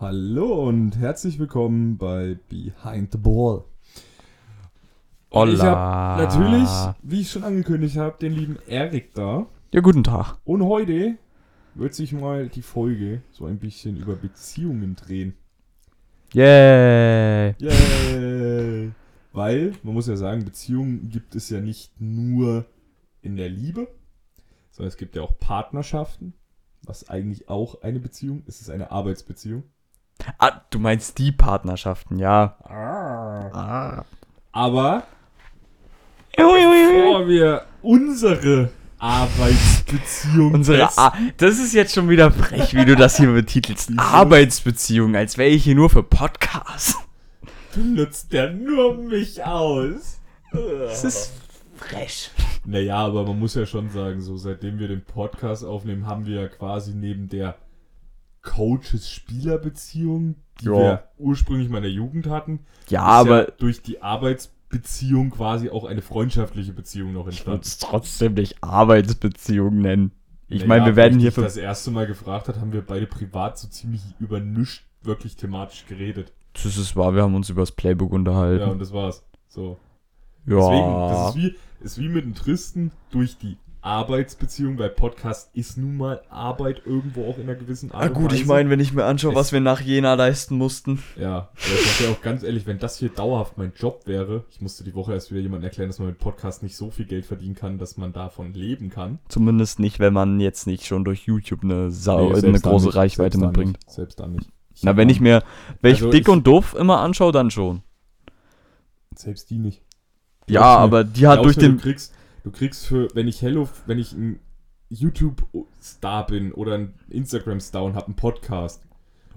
Hallo und herzlich willkommen bei Behind the Ball. Hola. Ich habe natürlich, wie ich schon angekündigt habe, den lieben Erik da. Ja, guten Tag. Und heute wird sich mal die Folge so ein bisschen über Beziehungen drehen. Yay. Yay! Weil, man muss ja sagen, Beziehungen gibt es ja nicht nur in der Liebe, sondern es gibt ja auch Partnerschaften, was eigentlich auch eine Beziehung ist. Es ist eine Arbeitsbeziehung. Ah, du meinst die Partnerschaften, ja. Ah. Aber bevor wir unsere Arbeitsbeziehung Unsere A Das ist jetzt schon wieder frech, wie du das hier betitelst. Arbeitsbeziehung, als wäre ich hier nur für Podcasts. benutzt der nur mich aus. Das ist frech. Naja, aber man muss ja schon sagen, so seitdem wir den Podcast aufnehmen, haben wir ja quasi neben der Coaches-Spieler-Beziehung, die Ja. wir ursprünglich mal in der Jugend hatten, Ja, ist aber ja durch die Arbeitsbeziehung quasi auch eine freundschaftliche Beziehung noch ich entstanden. würde es trotzdem nicht Arbeitsbeziehung nennen. Ich Naja, meine, wir werden ich hier für... das erste Mal gefragt hat, haben wir beide privat so ziemlich über nichts wirklich thematisch geredet. Das ist wahr, wir haben uns über das Playbook Ja, unterhalten. und das war's. So. Ja. Deswegen, das ist wie, ist wie mit einem Tristen durch die Arbeitsbeziehung, weil Podcast ist nun mal Arbeit irgendwo auch in einer gewissen Art Ah und gut, ich meine, wenn ich mir anschaue, was wir nach Jena leisten mussten. Ja, ich sag dir auch ganz ehrlich, wenn das hier dauerhaft mein Job wäre, ich musste die Woche erst wieder jemandem erklären, dass man mit Podcast nicht so viel Geld verdienen kann, dass man davon leben kann. Zumindest nicht, wenn man jetzt nicht schon durch YouTube eine, Sau Nee, eine große Reichweite mitbringt. Nicht, selbst dann nicht. Na, wenn ich mir, wenn ich Also dick ich- und doof immer anschaue, dann schon. Selbst die nicht. Ja, Glaub's mir. aber die hat durch den. Du kriegst, du kriegst für, wenn ich Hello, wenn ich ein YouTube-Star bin oder ein Instagram-Star und habe einen Podcast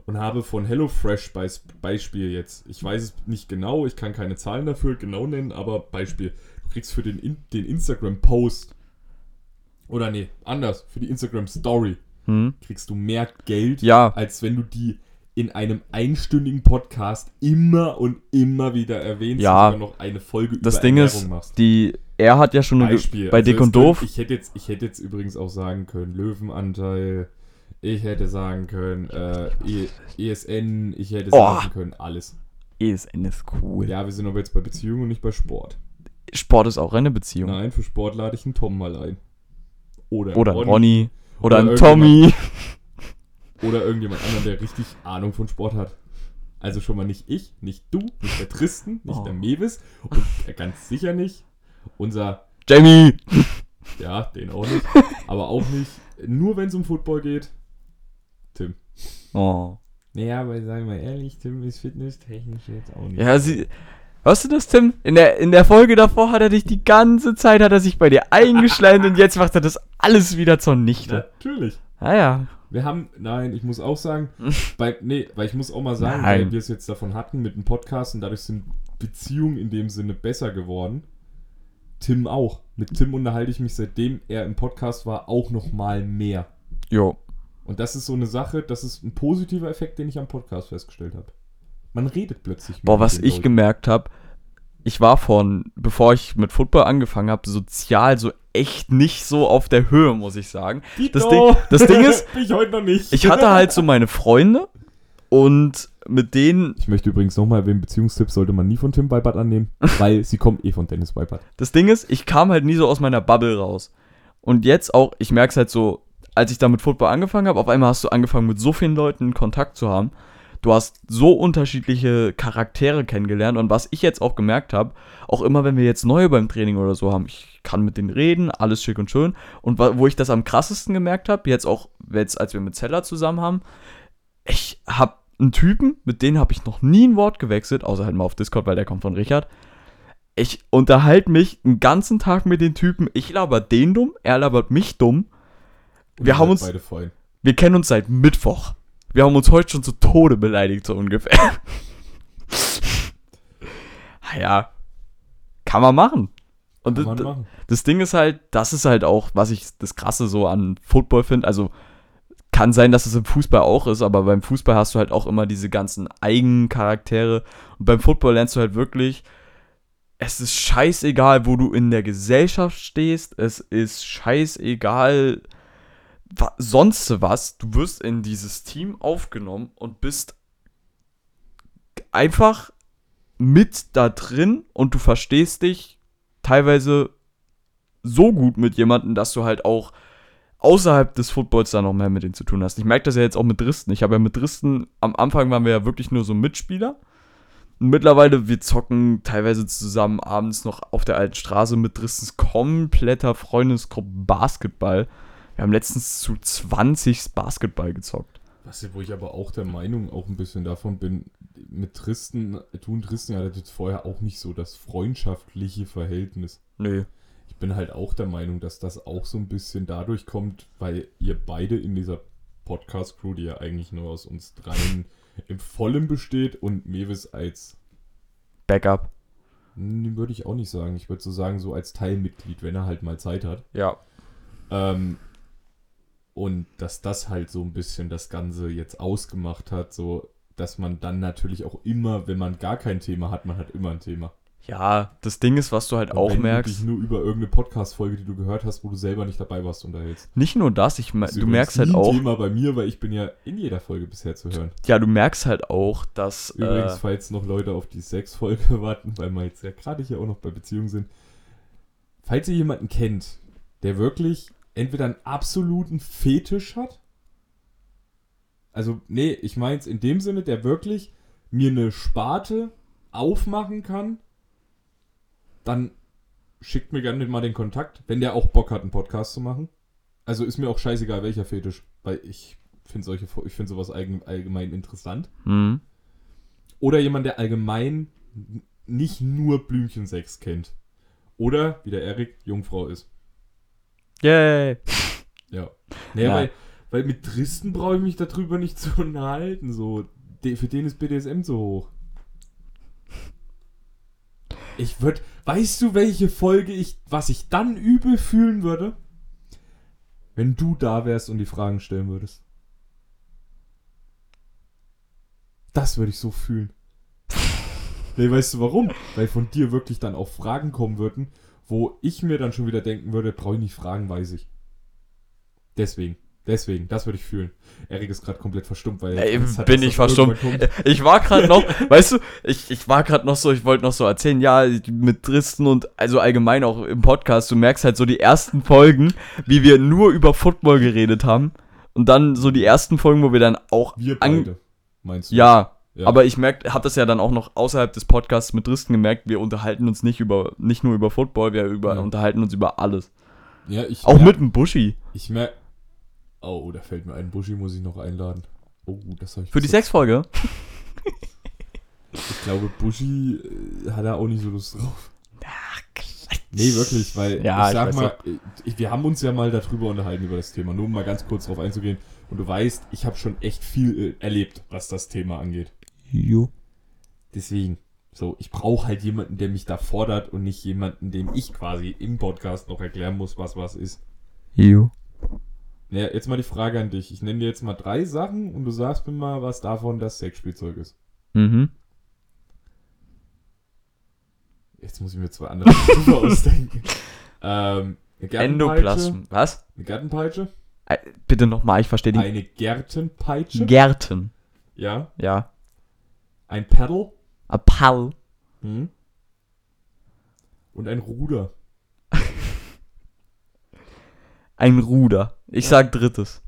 und habe von HelloFresh Beis Beispiel jetzt, ich weiß es nicht genau, ich kann keine Zahlen dafür genau nennen, aber Beispiel, du kriegst für den, In den Instagram-Post oder nee, anders, für die Instagram-Story Hm? kriegst du mehr Geld, Ja. als wenn du die in einem einstündigen Podcast immer und immer wieder erwähnst Ja. und noch eine Folge Das über Ding Ernährung ist, machst. die, er hat ja schon eine, Beispiel. bei Also Dick und Doof. Ich hätte, jetzt, ich hätte jetzt übrigens auch sagen können, Löwenanteil. Ich hätte sagen können, äh, E- ESN. Ich hätte Oh. sagen können, alles. ESN ist cool. Ja, wir sind aber jetzt bei Beziehungen und nicht bei Sport. Sport ist auch eine Beziehung. Nein, für Sport lade ich einen Tom mal ein. Oder, Oder Ronny. Ronny. Oder, Oder ein Tommy. Oder irgendjemand anderen, der richtig Ahnung von Sport hat. Also schon mal nicht ich, nicht du, nicht der Tristan, nicht Oh. der Mewis und ganz sicher nicht unser Jamie. Ja, den auch nicht. aber auch nicht. Nur wenn es um Football geht. Tim. Oh. Naja, aber sagen wir ehrlich, Tim ist fitnesstechnisch jetzt auch nicht. Ja, sie. Hörst du das, Tim? In der, in der Folge davor hat er dich die ganze Zeit, hat er sich bei dir eingeschleimt und jetzt macht er das alles wieder zunichte. Natürlich. Ah ja. Wir haben, nein, ich muss auch sagen, bei, nee, weil ich muss auch mal sagen, Nein. weil wir es jetzt davon hatten mit dem Podcast und dadurch sind Beziehungen in dem Sinne besser geworden. Tim auch. Mit Tim unterhalte ich mich seitdem er im Podcast war auch noch mal mehr. Jo. Und das ist so eine Sache, das ist ein positiver Effekt, den ich am Podcast festgestellt habe. Man redet plötzlich. Boah, mit was ich Leuten. gemerkt habe, ich war von, bevor ich mit Football angefangen habe, sozial so echt nicht so auf der Höhe, muss ich sagen. Das. Ding, das Ding ist, ich heute noch nicht. ich hatte halt so meine Freunde und mit denen, Ich möchte übrigens nochmal erwähnen, Beziehungstipps sollte man nie von Tim Weibert annehmen, weil sie kommen eh von Dennis Weibert. das Ding ist, ich kam halt nie so aus meiner Bubble raus. Und jetzt auch, ich merke es halt so, als ich da mit Football angefangen habe, auf einmal hast du angefangen mit so vielen Leuten Kontakt zu haben. Du hast so unterschiedliche Charaktere kennengelernt und was ich jetzt auch gemerkt habe, auch immer wenn wir jetzt neue beim Training oder so haben, ich kann mit denen reden, alles schick und schön. Und wo ich das am krassesten gemerkt habe, jetzt auch, jetzt als wir mit Zeller zusammen haben, ich habe einen Typen, mit dem habe ich noch nie ein Wort gewechselt, außer halt mal auf Discord, weil der kommt von Richard. Ich unterhalte mich einen ganzen Tag mit den Typen. Ich laber den dumm, er labert mich dumm. Wir ihr haben uns- beide fein. Wir kennen uns seit Mittwoch. Wir haben uns heute schon zu Tode beleidigt, so ungefähr. Ah ja, kann man machen. Und das, machen. das Ding ist halt, das ist halt auch, was ich das Krasse so an Football finde. Also kann sein, dass es im Fußball auch ist, aber beim Fußball hast du halt auch immer diese ganzen Eigencharaktere. Und beim Football lernst du halt wirklich, es ist scheißegal, wo du in der Gesellschaft stehst. Es ist scheißegal, wa sonst was. Du wirst in dieses Team aufgenommen und bist einfach mit da drin und du verstehst dich teilweise so gut mit jemandem, dass du halt auch außerhalb des Footballs da noch mehr mit denen zu tun hast. Ich merke das ja jetzt auch mit Dristen. Ich habe ja mit Dristen, am Anfang waren wir ja wirklich nur so Mitspieler. Und mittlerweile, wir zocken teilweise zusammen abends noch auf der alten Straße mit Dristens kompletter Freundesgruppe Basketball. Wir haben letztens zu 20 Basketball gezockt. Was, wo ich aber auch der Meinung auch ein bisschen davon bin, mit Tristen, du und Tristen hattet vorher auch nicht so das freundschaftliche Verhältnis. Nö. Ich bin halt auch der Meinung, dass das auch so ein bisschen dadurch kommt, weil ihr beide in dieser Podcast-Crew, die ja eigentlich nur aus uns dreien im Vollen besteht und Mewis als, Backup. würde ich auch nicht sagen, ich würde so sagen, so als Teilmitglied, wenn er halt mal Zeit hat. Ja. Ähm, und dass das halt so ein bisschen das Ganze jetzt ausgemacht hat, so dass man dann natürlich auch immer, wenn man gar kein Thema hat, man hat immer ein Thema. Ja, das Ding ist, was du halt Und auch wenn du merkst, dich nur über irgendeine Podcast-Folge, die du gehört hast, wo du selber nicht dabei warst, unterhältst. nicht nur das, ich, Das du merkst halt auch, ein Thema bei mir, weil ich bin ja in jeder Folge bisher zu hören. ja, du merkst halt auch, dass, Übrigens, äh, falls noch Leute auf die Sex-Folge warten, weil wir jetzt ja gerade hier auch noch bei Beziehungen sind. Falls ihr jemanden kennt, der wirklich entweder einen absoluten Fetisch hat, also, nee, ich mein's in dem Sinne, der wirklich mir eine Sparte aufmachen kann, dann schickt mir gerne mal den Kontakt, wenn der auch Bock hat, einen Podcast zu machen. Also ist mir auch scheißegal, welcher Fetisch, weil ich finde solche, ich finde sowas allgemein, interessant. hm, Oder jemand, der allgemein nicht nur Blümchensex kennt. Oder, wie der Erik, Jungfrau ist. yay. Ja. Naja, Ja. Weil, weil mit Tristen brauche ich mich darüber nicht zu unterhalten. So. De, für den ist BDSM zu hoch. Ich würde. Weißt du, welche Folge ich. Was ich dann übel fühlen würde? Wenn du da wärst und die Fragen stellen würdest. Das würde ich so fühlen. Nee, weißt du warum? Weil von dir wirklich dann auch Fragen kommen würden, wo ich mir dann schon wieder denken würde, brauche ich nicht fragen, weiß ich. Deswegen. Deswegen, das würde ich fühlen. Erik ist gerade komplett verstummt, weil er Ey, bin ich verstummt. kommt. Ich war gerade noch, weißt du, ich, ich war gerade noch so, ich wollte noch so erzählen, ja, mit Dristen und also allgemein auch im Podcast, du merkst halt so die ersten Folgen, wie wir nur über Football geredet haben. Und dann so die ersten Folgen, wo wir dann auch Wir beide, meinst du? Ja, Ja. aber ich merke, habe das ja dann auch noch außerhalb des Podcasts mit Dristen gemerkt, wir unterhalten uns nicht über, nicht nur über Football, wir über, Ja. unterhalten uns über alles. Ja, ich Auch merk- mit dem Buschi. Ich merke. Oh, da fällt mir ein. Buschi muss ich noch einladen. Oh, das habe ich. Für die bis- Sexfolge. Ich glaube, Buschi äh, hat da auch nicht so Lust drauf. Nee, wirklich, weil Ja, ich ich sag weiß mal, ich, wir haben uns ja mal darüber unterhalten, über das Thema. Nur um mal ganz kurz drauf einzugehen. Und du weißt, ich habe schon echt viel äh, erlebt, was das Thema angeht. Jo. Deswegen, so, ich brauche halt jemanden, der mich da fordert und nicht jemanden, dem ich quasi im Podcast noch erklären muss, was was ist. Jo. Naja, jetzt mal die Frage an dich. Ich nenne dir jetzt mal drei Sachen und du sagst mir mal, was davon das Sexspielzeug ist. Mhm. Jetzt muss ich mir zwei andere Berufe ausdenken. Ähm, eine. Endoplasm. Was? Eine Gartenpeitsche. Äh, Bitte nochmal, ich verstehe die. Eine Gärtenpeitsche. Gärten. ja. Ja. Ein Paddle. A Pall. Hm. Und ein Ruder. Ein Ruder. Ich sag drittes.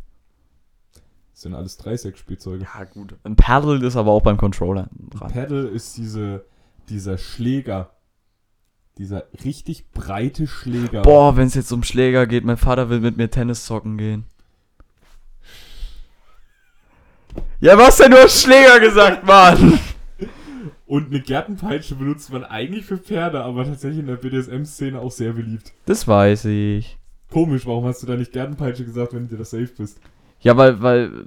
Das sind alles drei Sexspielzeuge. Ja, gut. Ein Paddle ist aber auch beim Controller dran. Paddle ist diese, dieser Schläger. Dieser richtig breite Schläger. Boah, wenn es jetzt um Schläger geht, mein Vater will mit mir Tennis zocken gehen. Ja, was denn? Du hast Schläger gesagt, Mann! Und eine Gärtenpeitsche benutzt man eigentlich für Pferde, aber tatsächlich in der BDSM-Szene auch sehr beliebt. Das weiß ich. Komisch, warum hast du da nicht Gärtenpeitsche gesagt, wenn du dir das safe bist? Ja, weil, weil.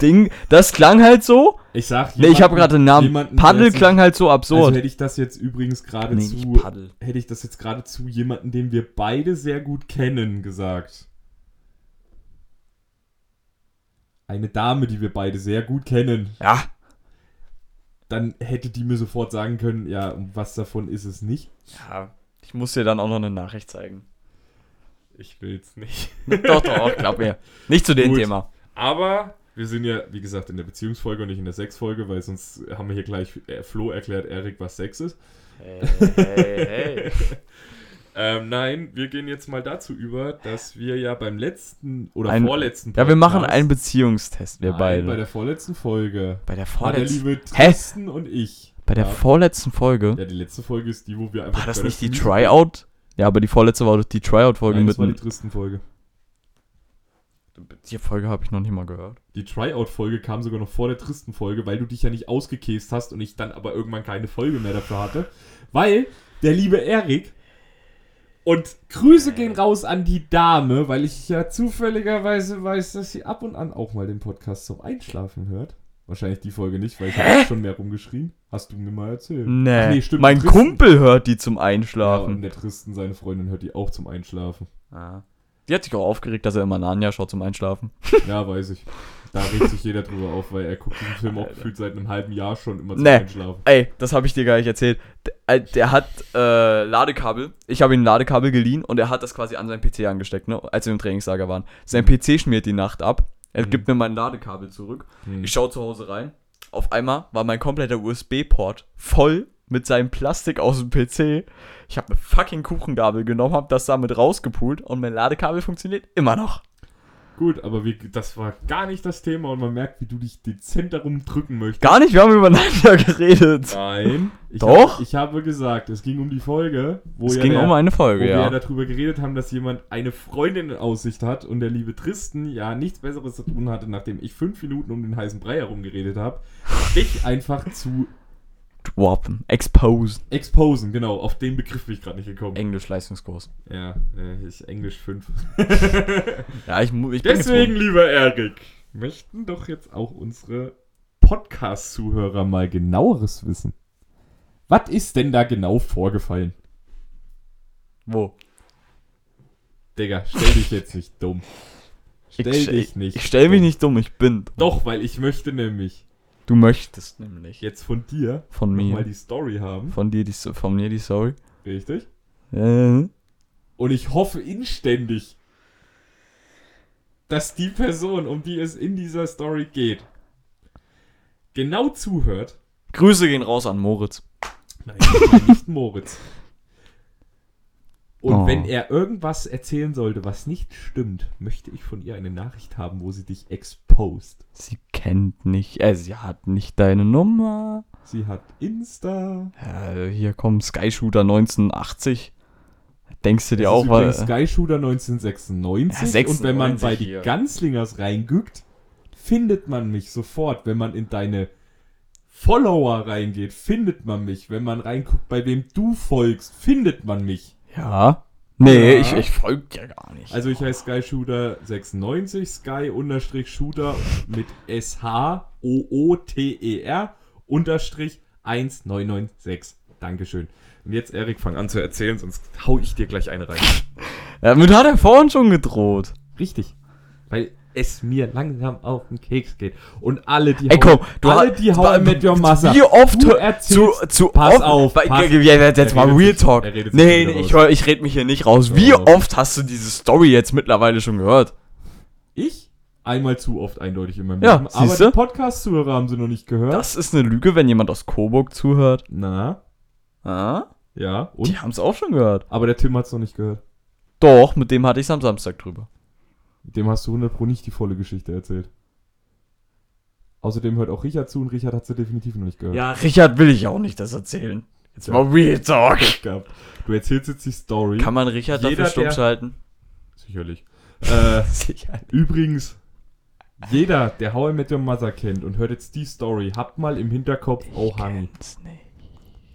Ding, das klang halt so. Ich sag Ne, ich habe gerade den Namen. jemanden, Paddel klang halt so Also absurd. hätte ich das jetzt übrigens gerade nee, zu, hätte ich das jetzt gerade zu jemanden, den wir beide sehr gut kennen, gesagt. Eine Dame, die wir beide sehr gut kennen, Ja. dann hätte die mir sofort sagen können, ja, was davon ist es nicht. Ja. Ich muss dir dann auch noch eine Nachricht zeigen. Ich will's nicht. doch, doch, glaub mir. Nicht zu dem Gut. Thema. Aber Wir sind ja, wie gesagt, in der Beziehungsfolge und nicht in der Sexfolge, weil sonst haben wir hier gleich äh, Flo erklärt Erik, was Sex ist. Hey, hey, hey. Ähm, nein, wir gehen jetzt mal dazu über, dass wir ja beim letzten oder Ein- vorletzten Ja, wir machen Podcast- einen Beziehungstest, wir Nein, beide. bei der vorletzten Folge. bei der War der vorletzten. liebe? Tristan und ich. Bei der Ja. vorletzten Folge. Ja, die letzte Folge ist die, wo wir einfach. War das nicht die Tryout? Ja, aber die vorletzte war doch die Tryout-Folge mit. das war die Tristan-Folge. Die Folge habe ich noch nicht mal gehört. Die Tryout-Folge kam sogar noch vor der Tristan-Folge, weil du dich ja nicht ausgekäst hast und ich dann aber irgendwann keine Folge mehr dafür hatte. Weil der liebe Erik und Grüße gehen raus an die Dame, weil ich ja zufälligerweise weiß, dass sie ab und an auch mal den Podcast zum Einschlafen hört. Wahrscheinlich die Folge nicht, weil ich habe schon mehr rumgeschrien. Hast du mir mal erzählt. Nee, Ach nee, stimmt, mein Tristan- Kumpel hört die zum Ja, und Einschlafen. der Tristan, seine Freundin, hört die auch zum Einschlafen. Ja. Die hat sich auch aufgeregt, dass er immer Narnia schaut zum Einschlafen. Ja, weiß ich. Da regt sich jeder drüber auf, weil er guckt diesen Film auch gefühlt seit einem halben Jahr schon immer zum Nee. Einschlafen. Ey, das habe ich dir gar nicht erzählt. Der, äh, der hat äh, Ladekabel. Ich habe ihm ein Ladekabel geliehen und er hat das quasi an seinen PC angesteckt, ne, als wir im Trainingslager waren. Sein PC schmiert die Nacht ab. Er Mhm. gibt mir mein Ladekabel zurück. Hm. Ich schaue zu Hause rein. Auf einmal war mein kompletter USB-Port voll mit seinem Plastik aus dem PC. Ich habe eine fucking Kuchengabel genommen, habe das damit rausgepult und mein Ladekabel funktioniert immer noch. Gut, aber wie, das war gar nicht das Thema und man merkt, wie du dich dezent darum drücken möchtest. Gar nicht, wir haben über Narnia geredet. Nein. Ich Doch. Hab, ich habe gesagt, es ging um die Folge, wo, Es ja ging der, um eine wo Folge, wir ja ja. darüber geredet haben, dass jemand eine Freundin in Aussicht hat und der liebe Tristan ja nichts Besseres zu tun hatte, nachdem ich fünf Minuten um den heißen Brei herumgeredet habe, dich einfach zu Droppen, exposen. exposen. Genau, auf den Begriff bin ich gerade nicht gekommen. Englisch-Leistungskurs. Ja, äh, ich Englisch 5. Ja, ich, ich Deswegen, lieber Erik, möchten doch jetzt auch unsere Podcast-Zuhörer mal genaueres wissen. Was ist denn da genau vorgefallen? Wo? Digga, stell dich jetzt nicht dumm. Stell ich, dich nicht. Ich stell mich dumm. nicht dumm, ich bin. dumm. Doch, weil ich möchte nämlich Du möchtest nämlich. jetzt von dir Von mir. die Story haben. Von dir die, von mir die Story. Richtig? Äh, Und ich hoffe inständig, dass die Person, um die es in dieser Story geht, genau zuhört. Grüße gehen raus an Moritz. Nein, nicht Moritz. Und Oh. wenn er irgendwas erzählen sollte, was nicht stimmt, möchte ich von ihr eine Nachricht haben, wo sie dich exposed. Sie kennt nicht, äh, sie hat nicht deine Nummer. Sie hat Insta. Ja, hier kommt Sky Shooter 1980. Denkst du dir Das auch, übrigens Sky Shooter 1996. Ja, und wenn man 96 bei die hier. Ganzlingers reingückt, findet man mich sofort. Wenn man in deine Follower reingeht, findet man mich. Wenn man reinguckt, bei wem du folgst, findet man mich. Ja. Nee, Ja. ich, ich folge dir gar nicht. Also ich heiße Sky Shooter 96, Sky unterstrich Shooter mit S-H-O-O-T-E-R unterstrich 1996. Dankeschön. Und jetzt, Erik, fang an zu erzählen, sonst hau ich dir gleich eine rein. Damit hat er vorhin schon gedroht. Richtig. Weil es mir langsam auf den Keks geht. Und alle, die Ey, komm, du alle, die I Met Your Mother. Wie oft du zu, erzählst, zu pass oft, auf, pass- ja, jetzt, jetzt mal Real Talk. sich Nee, nee, ich, hör- ich red mich hier nicht raus. Wie Doch. oft hast du diese Story jetzt mittlerweile schon gehört? Ich? Einmal zu oft eindeutig in meinem Ja, Leben. Aber siehste? die Podcast-Zuhörer haben sie noch nicht gehört. Das ist eine Lüge, wenn jemand aus Coburg zuhört. Na, Ah? ja. Und? Die haben es auch schon gehört. Aber der Tim hat es noch nicht gehört. Doch, mit dem hatte ich am Samstag drüber. Dem hast du 100 Pro nicht die volle Geschichte erzählt. Außerdem hört auch Richard zu und Richard hat sie definitiv noch nicht gehört. Ja, Richard will ich auch nicht das erzählen. Jetzt Ja. mal Real Talk. Du erzählst jetzt die Story. Kann man Richard Jeder, dafür stumm der- schalten? Sicherlich. Äh, Sicher. übrigens, jeder, der How I Met Your Mother kennt und hört jetzt die Story, habt mal im Hinterkopf, oh Honey.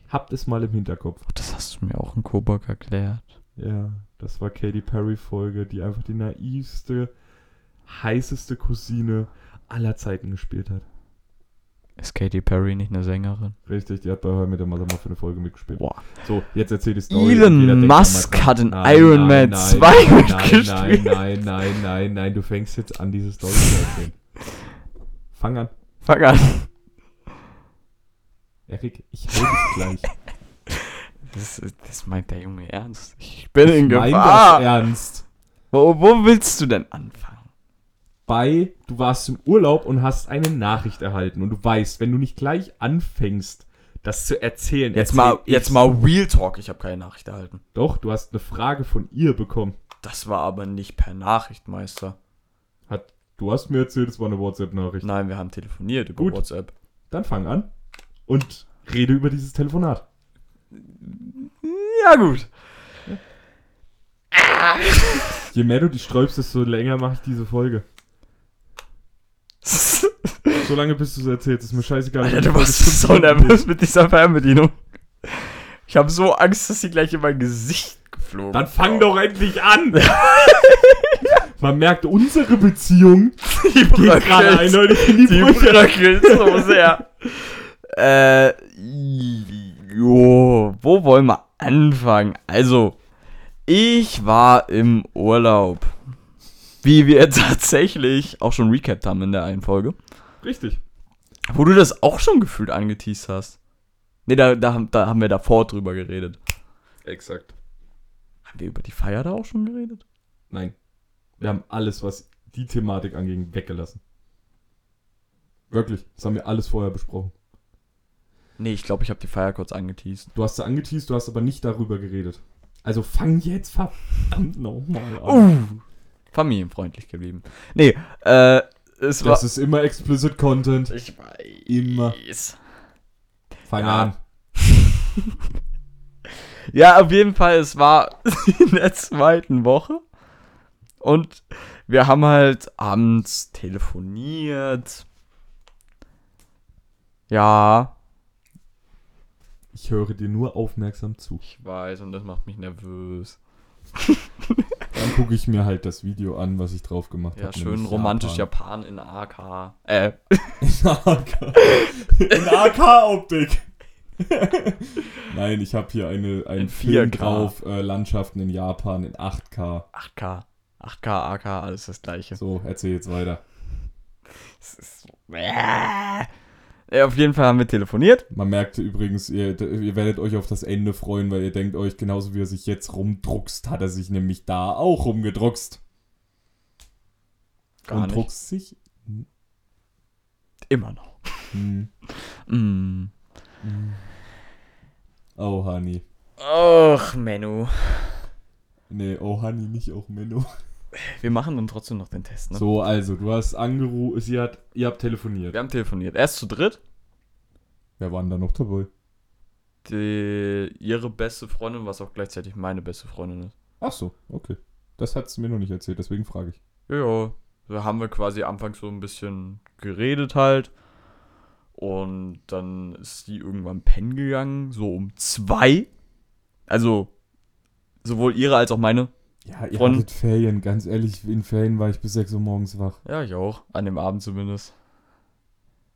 Habt es mal im Hinterkopf. Das hast du mir auch in Coburg erklärt. Ja, das war Katy Perry Folge, die einfach die naivste, heißeste Cousine aller Zeiten gespielt hat. Ist Katy Perry nicht eine Sängerin? Richtig, die hat bei I Met Your Mother mal für eine Folge mitgespielt. Boah. So, jetzt erzähl die Story. Elon denkt Musk dran. hat in Nein, Iron Man nein, 2 nein, mitgespielt. Nein, nein, nein, nein, nein, du fängst jetzt an, diese Story zu erzählen. Fang an. Fang an. Erik, ich hau dich gleich. Das, das meint der Junge ernst. Ich bin in Ich mein Gefahr. das ernst. Wo, wo willst du denn anfangen? bei, du warst im Urlaub und hast eine Nachricht erhalten und du weißt, wenn du nicht gleich anfängst, das zu erzählen. Jetzt erzähl mal, jetzt mal Real Talk. Ich habe keine Nachricht erhalten. Doch, du hast eine Frage von ihr bekommen. Das war aber nicht per Nachricht, Meister. Hat, du hast mir erzählt, es war eine WhatsApp-Nachricht. Nein, wir haben telefoniert über Gut. WhatsApp. Dann fang an und rede über dieses Telefonat. Ja, gut. Je mehr du dich sträubst, desto länger mache ich diese Folge. So lange, bis du es erzählst. Ist mir scheißegal. Alter, du warst so nervös mit dieser Fernbedienung. Ich habe so Angst, dass sie gleich in mein Gesicht geflogen Dann fang doch endlich an! Man merkt, unsere Beziehung Die geht gerade eindeutig in die Die Brüche. so sehr. äh, jo, wo wollen wir anfangen? Also, ich war im Urlaub. Wie wir tatsächlich auch schon recapped haben in der einen Folge. Richtig. Wo du das auch schon gefühlt angeteased hast. Ne, da, da, haben- da haben wir davor drüber geredet. Exakt. Haben wir über die Feier da auch schon geredet? Nein. Wir haben alles, was die Thematik anging, weggelassen. Wirklich. Das haben wir alles vorher besprochen. Nee, ich glaube, ich habe die Feier kurz angeteased. Du hast sie angeteased, du hast aber nicht darüber geredet. Also fang jetzt verdammt nochmal an. Uh, familienfreundlich geblieben. Nee, äh, es war... Das ist immer explicit Content. ich weiß. Immer. Fang Ja. an. Ja, auf jeden Fall, es war in der zweiten Woche. Und wir haben halt abends telefoniert. Ja, Ich höre dir nur aufmerksam zu. ich weiß, und das macht mich nervös. Dann gucke ich mir halt das Video an, was ich drauf gemacht Ja, habe. schön romantisch Japan in AK. Äh, In AK. In AK-Optik. Nein, ich habe hier eine, In einen Film 4K. drauf, äh, Landschaften in Japan in 8K. 8K. 8K, AK, alles das gleiche. So, erzähl jetzt weiter. Das ist so. Äh. Ja, auf jeden Fall haben wir telefoniert. Man merkte übrigens, ihr, ihr werdet euch auf das Ende freuen, weil ihr denkt euch, genauso wie er sich jetzt rumdruckst, hat er sich nämlich da auch rumgedruckst. Gar Und nicht. druckst sich? Immer noch. Hm. Mm. Oh, Honey. Och, Menno. Nee, oh, Honey, nicht auch Menno. Wir machen dann trotzdem noch den Test, ne? So, also, du hast angerufen, sie hat, ihr habt telefoniert. Wir haben telefoniert. Erst zu dritt. Wer war denn da noch dabei? Die, ihre beste Freundin, was auch gleichzeitig meine beste Freundin ist. Ach so, okay. Das hat sie mir noch nicht erzählt, deswegen frage ich. Ja. Da haben wir quasi anfangs so ein bisschen geredet halt. Und dann ist sie irgendwann pennen gegangen, so um zwei. Also, sowohl ihre als auch meine. Ja, ihr Von- hattet Ferien, ganz ehrlich, in Ferien war ich bis 6 Uhr morgens wach. Ja, ich auch. An dem Abend zumindest.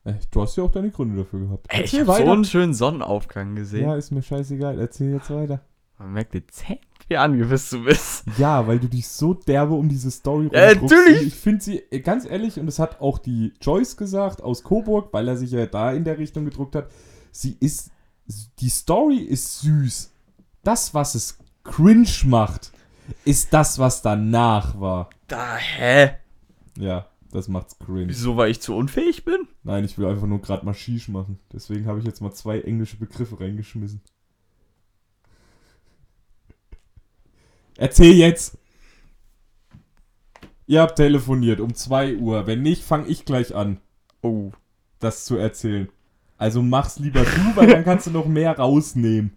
Ey, du hast ja auch deine Gründe dafür gehabt. Ey, ich habe so einen schönen Sonnenaufgang gesehen. Ja, ist mir scheißegal, erzähl jetzt weiter. Man merkt dezent, wie angepisst du bist. Ja, weil du dich so derbe um diese Story Ja, natürlich. Ich finde sie, äh, ganz ehrlich, und das hat auch die Joyce gesagt aus Coburg, weil er sich ja da in der Richtung gedruckt hat. Sie ist, die Story ist süß. Das, was es cringe macht, ist das, was danach war. Da, hä? Ja, das macht's cringe. Wieso, weil ich zu unfähig bin? Nein, ich will einfach nur gerade mal Shish machen. Deswegen habe ich jetzt mal zwei englische Begriffe reingeschmissen. Erzähl jetzt! Ihr habt telefoniert um 2 Uhr. Wenn nicht, fange ich gleich an, Oh. das zu erzählen. Also mach's lieber du, weil dann kannst du noch mehr rausnehmen.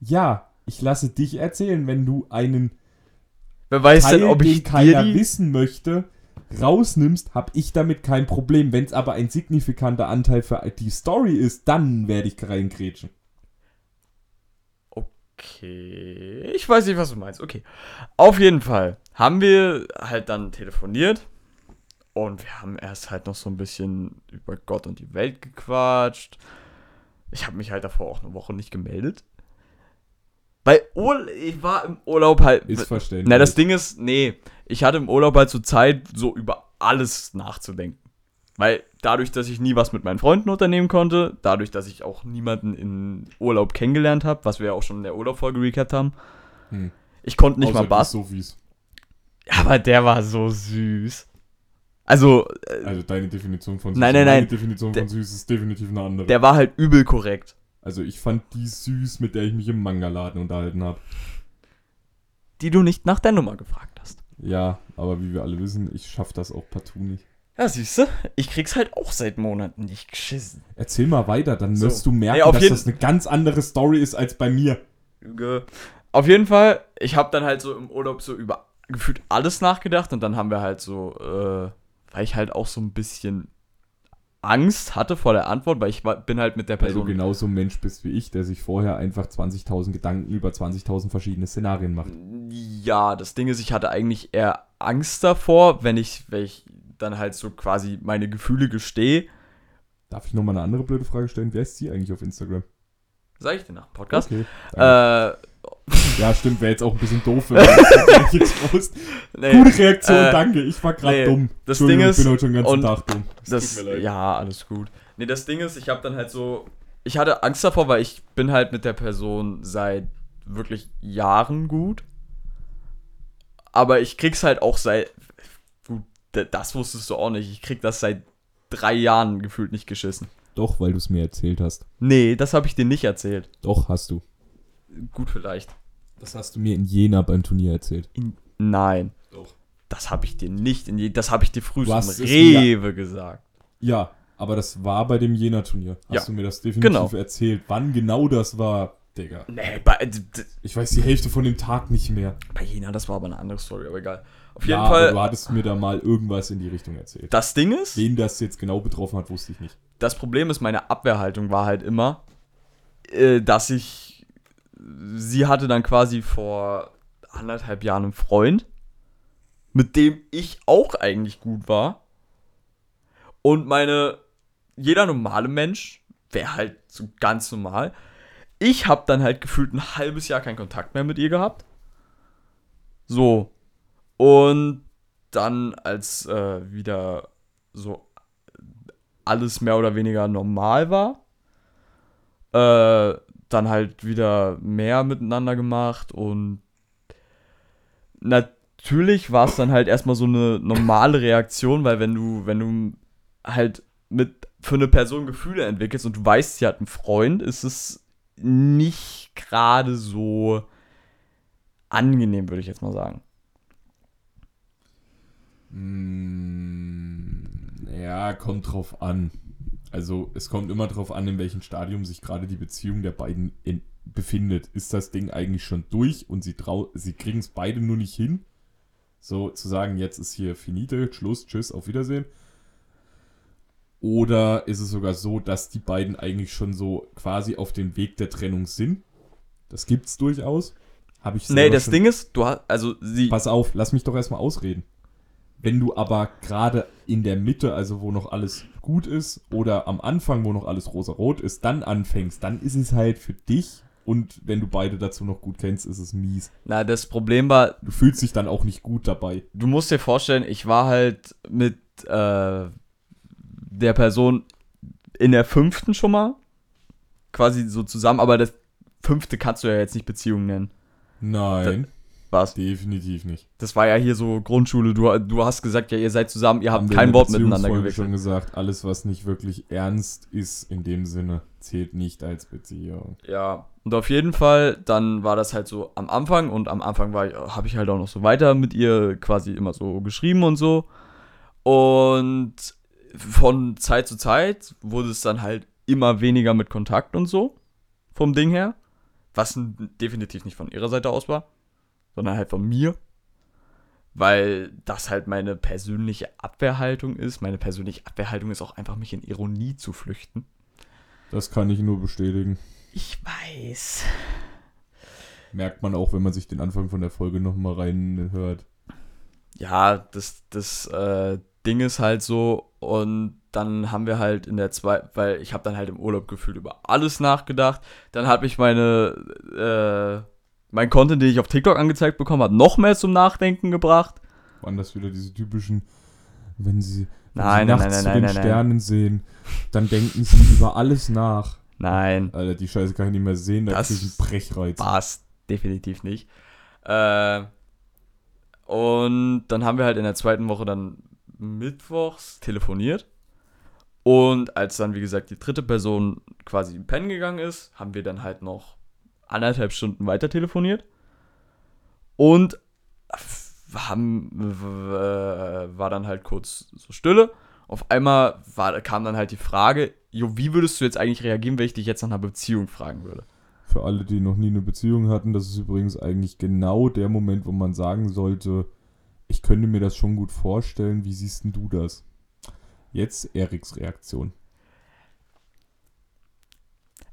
Ja, ich lasse dich erzählen, wenn du einen Wer weiß Teil, denn, ob ich den keiner die... wissen möchte, rausnimmst, habe ich damit kein Problem. Wenn es aber ein signifikanter Anteil für die Story ist, dann werde ich reingrätschen. Okay. Ich weiß nicht, was du meinst. Okay. Auf jeden Fall haben wir halt dann telefoniert. Und wir haben erst halt noch so ein bisschen über Gott und die Welt gequatscht. Ich habe mich halt davor auch eine Woche nicht gemeldet. Weil Ur ich war im Urlaub halt. Ist verständlich. Na, das Ding ist, nee, ich hatte im Urlaub halt so Zeit, so über alles nachzudenken. Weil dadurch, dass ich nie was mit meinen Freunden unternehmen konnte, dadurch, dass ich auch niemanden in Urlaub kennengelernt habe, was wir ja auch schon in der Urlaubfolge recapped haben, Hm. ich konnte nicht Außer mal Bas. die Sophies. Aber der war so süß. Also, äh, Also deine Definition von Nein, und nein, meine nein. Definition Der- von süß ist definitiv eine andere. der war halt übel korrekt. Also ich fand die süß, mit der ich mich im Manga-Laden unterhalten habe. Die du nicht nach der Nummer gefragt hast. Ja, aber wie wir alle wissen, ich schaff das auch partout nicht. Ja, siehst du, ich krieg's halt auch seit Monaten nicht geschissen. Erzähl mal weiter, dann So. wirst du merken, auf dass das eine ganz andere Story ist als bei mir. Auf jeden Fall, ich habe dann halt so im Urlaub so über gefühlt alles nachgedacht und dann haben wir halt so, äh, weil ich halt auch so ein bisschen Angst hatte vor der Antwort, weil ich war, bin halt mit der Weil du Person. genauso ein Mensch bist wie ich, der sich vorher einfach 20.000 Gedanken über 20.000 verschiedene Szenarien macht. Ja, das Ding ist, ich hatte eigentlich eher Angst davor, wenn ich, wenn ich dann halt so quasi meine Gefühle gestehe. Darf ich nochmal eine andere blöde Frage stellen? Wer ist sie eigentlich auf Instagram? Sag ich dir nach dem Podcast. Okay. Äh, ja, stimmt, wäre jetzt auch ein bisschen doof, wenn man das jetzt wusste. nee, Gute Reaktion, äh, danke. Ich war gerade nee, dumm. das Ding ich bin ist- heute schon den ganzen Tag dumm. Das, leid. ja, alles gut. Nee, das Ding ist, ich habe dann halt so, ich hatte Angst davor, weil ich bin halt mit der Person seit wirklich Jahren gut. Aber ich krieg's halt auch seit, gut, das wusstest du auch nicht, ich krieg das seit drei Jahren gefühlt nicht geschissen. Doch, weil du es mir erzählt hast. Nee, das habe ich dir nicht erzählt. Doch, hast du. Gut vielleicht. Das hast du mir in Jena beim Turnier erzählt. In, nein, Doch. das habe ich dir nicht, in je, das habe ich dir früh Du im hast es Rewe gesagt. Ja, aber das war bei dem Jena-Turnier. Hast Ja, du mir das definitiv genau. erzählt. Wann genau das war, Digga. Nee, bei, Ich weiß die Hälfte von dem Tag nicht mehr. bei Jena, das war aber eine andere Story, aber egal. Auf ja, jeden aber Fall, du hattest mir da mal irgendwas in die Richtung erzählt. das Ding ist, Wen das jetzt genau betroffen hat, wusste ich nicht. das Problem ist, meine Abwehrhaltung war halt immer, äh, dass ich. Sie hatte dann quasi vor anderthalb Jahren einen Freund, mit dem ich auch eigentlich gut war. Und meine. Jeder normale Mensch wäre halt so ganz normal. Ich habe dann halt gefühlt ein halbes Jahr keinen Kontakt mehr mit ihr gehabt. So. Und dann, als äh, wieder so alles mehr oder weniger normal war. Äh, dann halt wieder mehr miteinander gemacht und natürlich war es dann halt erstmal so eine normale Reaktion, weil wenn du, wenn du halt mit für eine Person Gefühle entwickelst und du weißt, sie hat einen Freund, ist es nicht gerade so angenehm, würde ich jetzt mal sagen. Mm, Ja, kommt drauf an. Also es kommt immer drauf an, in welchem Stadium sich gerade die Beziehung der beiden in, befindet. Ist das Ding eigentlich schon durch und sie, trau sie kriegen es beide nur nicht hin? So zu sagen, jetzt ist hier finite, Schluss, tschüss, auf Wiedersehen. Oder ist es sogar so, dass die beiden eigentlich schon so quasi auf dem Weg der Trennung sind? Das gibt's durchaus. Habe ich Nee, das Ding ist, du hast, also sie, Pass auf, lass mich doch erstmal ausreden. Wenn du aber gerade in der Mitte, also wo noch alles gut ist, oder am Anfang, wo noch alles rosarot ist, dann anfängst, dann ist es halt für dich. Und wenn du beide dazu noch gut kennst, ist es mies. na, das Problem war, Du fühlst dich dann auch nicht gut dabei. du musst dir vorstellen, ich war halt mit äh, der Person in der fünften schon mal. Quasi so zusammen, aber das fünfte kannst du ja jetzt nicht Beziehung nennen. Nein, Was? definitiv nicht. Das war ja hier so Grundschule. Du, du hast gesagt, ja, ihr seid zusammen, ihr habt Haben kein Wort miteinander gewechselt. schon gesagt, alles, was nicht wirklich ernst ist, in dem Sinne, zählt nicht als Beziehung. Ja, und auf jeden Fall, dann war das halt so am Anfang und am Anfang habe ich halt auch noch so weiter mit ihr quasi immer so geschrieben und so. Und von Zeit zu Zeit wurde es dann halt immer weniger mit Kontakt und so vom Ding her, was definitiv nicht von ihrer Seite aus war, sondern halt von mir, weil das halt meine persönliche Abwehrhaltung ist. Meine persönliche Abwehrhaltung ist auch einfach mich in Ironie zu flüchten. Das kann ich nur bestätigen. Ich weiß. Merkt man auch, wenn man sich den Anfang von der Folge nochmal reinhört. ja, das, das äh, Ding ist halt so und dann haben wir halt in der zwei, weil ich habe dann halt im Urlaub gefühlt über alles nachgedacht. Dann hat mich meine, äh, mein Content, den ich auf TikTok angezeigt bekommen habe, noch mehr zum Nachdenken gebracht. Waren das wieder diese typischen, wenn sie, wenn Nein, sie nein, nachts nein, zu nein, den nein, nein. Sternen sehen, dann denken sie über alles nach. Nein, Alter, die Scheiße kann ich nicht mehr sehen, da Das krieg ich einen Brechreiz. es definitiv nicht. Äh, Und dann haben wir halt in der zweiten Woche dann mittwochs telefoniert. Und als dann, wie gesagt, die dritte Person quasi pennen gegangen ist, haben wir dann halt noch anderthalb Stunden weiter telefoniert. Und haben, war dann halt kurz so Stille. Auf einmal war, kam dann halt die Frage, Jo, wie würdest du jetzt eigentlich reagieren, wenn ich dich jetzt nach einer Beziehung fragen würde? Für alle, die noch nie eine Beziehung hatten, das ist übrigens eigentlich genau der Moment, wo man sagen sollte, ich könnte mir das schon gut vorstellen, wie siehst denn du das? Jetzt Eriks Reaktion.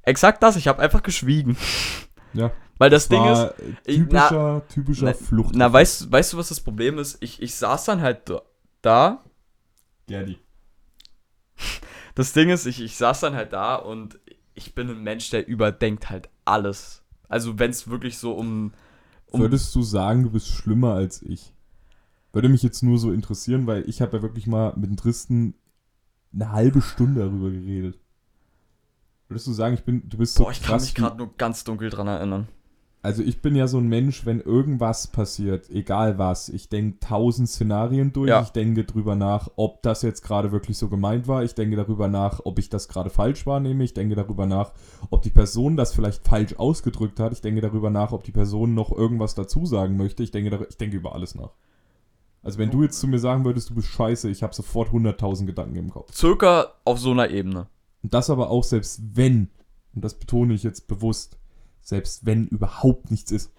Exakt das, ich habe einfach geschwiegen. Ja. Weil das, Ding ist. Typischer, na, typischer na, Flucht. Na, weißt, weißt du, was das Problem ist? Ich, ich saß dann halt da. Gerdi. Das Ding ist, ich, ich saß dann halt da und ich bin ein Mensch, der überdenkt halt alles. Also, wenn es wirklich so um, um. Würdest du sagen, du bist schlimmer als ich? Würde mich jetzt nur so interessieren, weil ich habe ja wirklich mal mit dem Tristen eine halbe Stunde darüber geredet. Würdest du sagen, ich bin, du bist so Boah, ich kann mich gerade nur ganz dunkel dran erinnern. Also ich bin ja so ein Mensch, wenn irgendwas passiert, egal was, ich denke tausend Szenarien durch, ja. ich denke drüber nach, ob das jetzt gerade wirklich so gemeint war, ich denke darüber nach, ob ich das gerade falsch wahrnehme, ich denke darüber nach, ob die Person das vielleicht falsch ausgedrückt hat, ich denke darüber nach, ob die Person noch irgendwas dazu sagen möchte, ich denke, ich denke über alles nach. Also wenn du jetzt zu mir sagen würdest, du bist scheiße, ich habe sofort 100.000 Gedanken im Kopf. Circa auf so einer Ebene. Und das aber auch selbst wenn, und das betone ich jetzt bewusst, selbst wenn überhaupt nichts ist.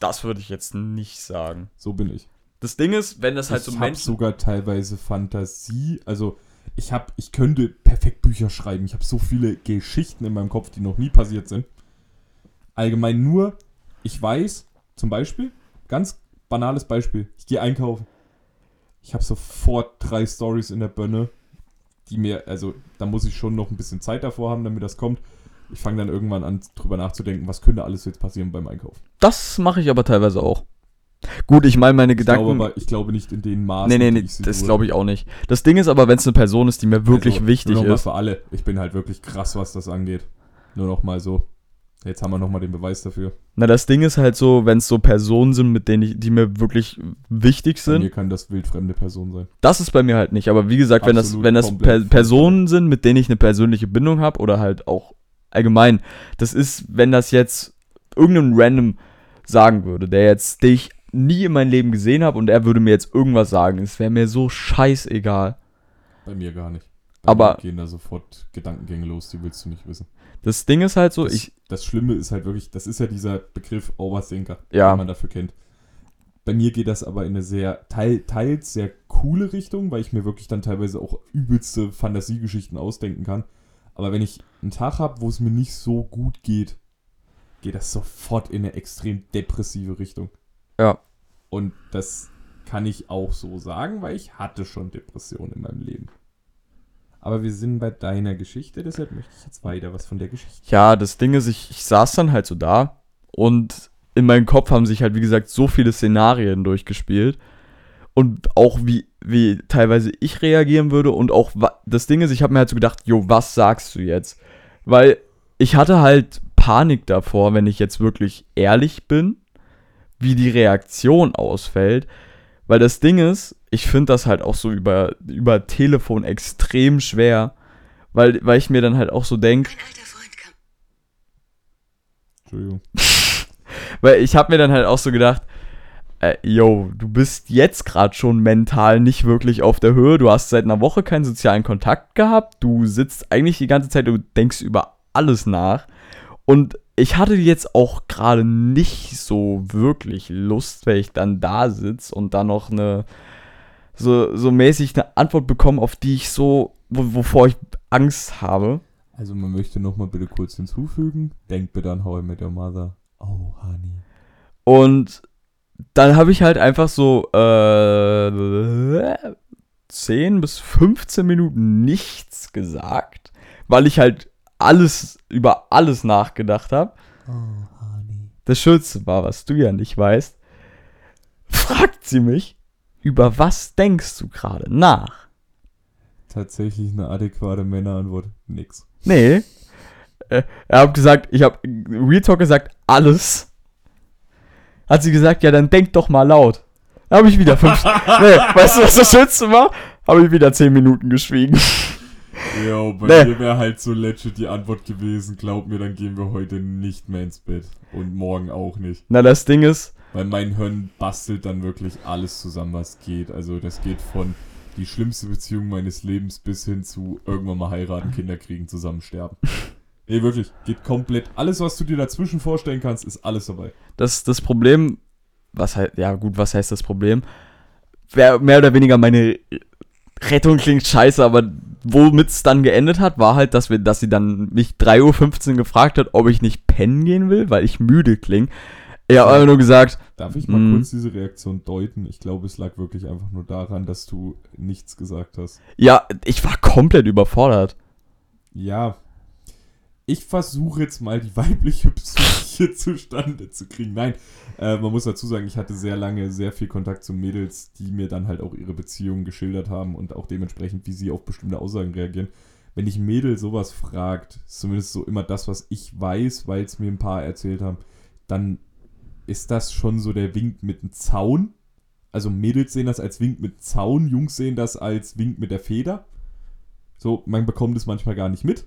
Das würde ich jetzt nicht sagen. So bin ich. Das Ding ist, wenn das halt ich so Menschen. Ich habe sogar teilweise Fantasie. Also, ich habe, ich könnte perfekt Bücher schreiben. Ich habe so viele Geschichten in meinem Kopf, die noch nie passiert sind. Allgemein nur, ich weiß, zum Beispiel, ganz banales Beispiel. Ich gehe einkaufen. Ich habe sofort drei Stories in der Bönne, die mir, also da muss ich schon noch ein bisschen Zeit davor haben, damit das kommt. Ich fange dann irgendwann an, drüber nachzudenken, was könnte alles jetzt passieren beim Einkaufen. Das mache ich aber teilweise auch. Gut, ich meine, meine Gedanken. Ich glaube, aber, ich glaube nicht in den Maßen. Nee, nee, nee, das glaube ich auch nicht. Das Ding ist aber, wenn es eine Person ist, die mir wirklich also, wichtig nur noch ist. Mal für alle. Ich bin halt wirklich krass, was das angeht. Nur noch mal so. Jetzt haben wir nochmal den Beweis dafür. Na, das Ding ist halt so, wenn es so Personen sind, mit denen ich, die mir wirklich wichtig sind. Bei mir kann das wildfremde Person sein. Das ist bei mir halt nicht. Aber wie gesagt, wenn das, wenn das per Personen sind, mit denen ich eine persönliche Bindung habe oder halt auch allgemein, das ist, wenn das jetzt irgendein random sagen würde, der jetzt dich nie in meinem Leben gesehen habe und er würde mir jetzt irgendwas sagen, es wäre mir so scheißegal. Bei mir gar nicht. Bei aber gehen da sofort Gedankengänge los, die willst du nicht wissen. Das Ding ist halt so, das, ich. Das Schlimme ist halt wirklich, das ist ja dieser Begriff Overthinker, ja. den man dafür kennt. Bei mir geht das aber in eine sehr, teil, teils sehr coole Richtung, weil ich mir wirklich dann teilweise auch übelste Fantasiegeschichten ausdenken kann. Aber wenn ich einen Tag habe, wo es mir nicht so gut geht, geht das sofort in eine extrem depressive Richtung. Ja. Und das kann ich auch so sagen, weil ich hatte schon Depressionen in meinem Leben. Aber wir sind bei deiner Geschichte, deshalb möchte ich jetzt weiter was von der Geschichte. Ja, das Ding ist, ich, ich saß dann halt so da und in meinem Kopf haben sich halt, wie gesagt, so viele Szenarien durchgespielt. Und auch wie, wie teilweise ich reagieren würde. Und auch das Ding ist, ich habe mir halt so gedacht, jo, was sagst du jetzt? Weil ich hatte halt Panik davor, wenn ich jetzt wirklich ehrlich bin, wie die Reaktion ausfällt. Weil das Ding ist, ich finde das halt auch so über, über Telefon extrem schwer, weil, weil ich mir dann halt auch so denke. Entschuldigung. weil ich habe mir dann halt auch so gedacht, äh, yo, du bist jetzt gerade schon mental nicht wirklich auf der Höhe, du hast seit einer Woche keinen sozialen Kontakt gehabt, du sitzt eigentlich die ganze Zeit, du denkst über alles nach und ich hatte jetzt auch gerade nicht so wirklich Lust, wenn ich dann da sitze und dann noch eine so, so mäßig eine Antwort bekomme, auf die ich so, wo, wovor ich Angst habe. Also man möchte nochmal bitte kurz hinzufügen, denkt bitte an How I Met Your Mother. Oh, Honey. Und dann habe ich halt einfach so äh, 10 bis 15 Minuten nichts gesagt, weil ich halt alles, über alles nachgedacht habe. Oh, honey. Das Schönste war, was du ja nicht weißt, fragt sie mich, über was denkst du gerade nach? Tatsächlich eine adäquate Männerantwort. Nix. Nee. Äh, er hat gesagt, ich habe Real Talk gesagt, alles. hat sie gesagt, ja, dann denk doch mal laut. Da habe ich wieder fünf. nee, weißt du, was das Schönste war? Habe ich wieder zehn Minuten geschwiegen. Ja, bei Nee. mir wäre halt so legit die Antwort gewesen, glaub mir, dann gehen wir heute nicht mehr ins Bett. Und morgen auch nicht. Na, das Ding ist, Weil mein Hirn bastelt dann wirklich alles zusammen, was geht. Also das geht von die schlimmste Beziehung meines Lebens bis hin zu irgendwann mal heiraten, Kinder kriegen, zusammen sterben. Nee, wirklich. Geht komplett. Alles, was du dir dazwischen vorstellen kannst, ist alles dabei. das, das Problem, was heißt, ja gut, was heißt das Problem? Wär mehr oder weniger meine Rettung klingt scheiße, aber womit es dann geendet hat, war halt, dass wir, dass sie dann mich 3.15 Uhr gefragt hat, ob ich nicht pennen gehen will, weil ich müde klinge. Ich habe einfach nur gesagt, Darf ich mal Mhm. kurz diese Reaktion deuten? Ich glaube, es lag wirklich einfach nur daran, dass du nichts gesagt hast. ja, ich war komplett überfordert. Ja. Ich versuche jetzt mal die weibliche Psyche zustande zu kriegen. Nein, äh, man muss dazu sagen, ich hatte sehr lange sehr viel Kontakt zu Mädels, die mir dann halt auch ihre Beziehungen geschildert haben und auch dementsprechend, wie sie auf bestimmte Aussagen reagieren. Wenn ich Mädel sowas fragt, zumindest so immer das, was ich weiß, weil es mir ein paar erzählt haben, dann ist das schon so der Wink mit dem Zaun. Also Mädels sehen das als Wink mit Zaun, Jungs sehen das als Wink mit der Feder. So, man bekommt es manchmal gar nicht mit,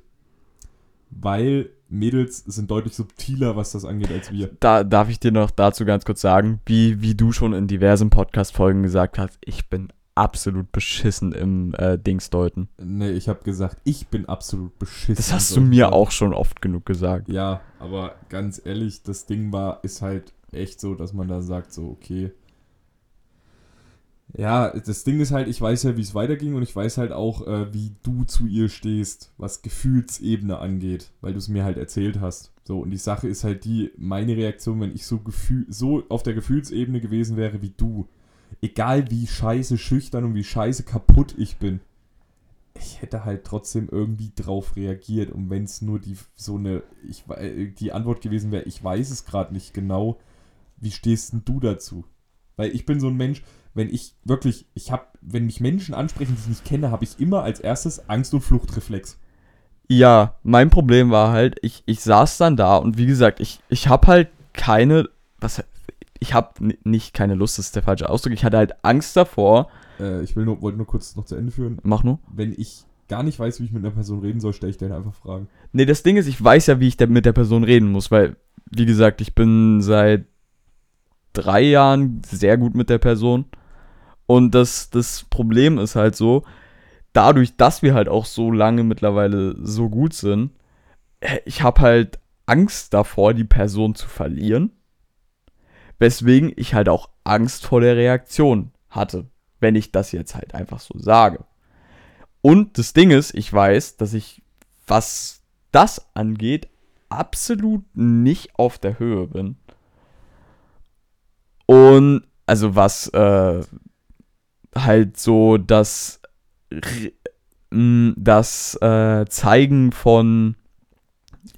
weil Mädels sind deutlich subtiler, was das angeht, als wir. Da darf ich dir noch dazu ganz kurz sagen, wie, wie du schon in diversen Podcast-Folgen gesagt hast, ich bin absolut beschissen im äh, Dingsdeuten. Nee, ich habe gesagt, ich bin absolut beschissen. Das hast du mir auch schon oft genug gesagt. Ja, aber ganz ehrlich, das Ding war, ist halt echt so, dass man da sagt, so, okay. Ja, das Ding ist halt, ich weiß ja, wie es weiterging und ich weiß halt auch, äh, wie du zu ihr stehst, was Gefühlsebene angeht, weil du es mir halt erzählt hast. So, und die Sache ist halt die, meine Reaktion, wenn ich so, Gefühl, so auf der Gefühlsebene gewesen wäre wie du, egal wie scheiße schüchtern und wie scheiße kaputt ich bin, ich hätte halt trotzdem irgendwie drauf reagiert. Und wenn es nur die so eine, ich, wei- die Antwort gewesen wäre, ich weiß es gerade nicht genau, wie stehst denn du dazu? Weil ich bin so ein Mensch, wenn ich wirklich, ich habe, wenn mich Menschen ansprechen, die ich nicht kenne, habe ich immer als erstes Angst- und Fluchtreflex. Ja, mein Problem war halt, ich, ich saß dann da und wie gesagt, ich, ich habe halt keine, was, ich habe nicht keine Lust, das ist der falsche Ausdruck, ich hatte halt Angst davor, Äh, ich will nur, wollte nur kurz noch zu Ende führen. mach nur. Wenn ich gar nicht weiß, wie ich mit einer Person reden soll, stelle ich dir einfach Fragen. Nee, das Ding ist, ich weiß ja, wie ich mit der Person reden muss, weil, wie gesagt, ich bin seit drei Jahren sehr gut mit der Person. Und das, das Problem ist halt so, dadurch, dass wir halt auch so lange mittlerweile so gut sind, äh, ich habe halt Angst davor, die Person zu verlieren. Weswegen ich halt auch Angst vor der Reaktion hatte, wenn ich das jetzt halt einfach so sage. Und das Ding ist, ich weiß, dass ich, was das angeht, absolut nicht auf der Höhe bin. Und, also was, äh, halt so das, Re- m, das äh, Zeigen von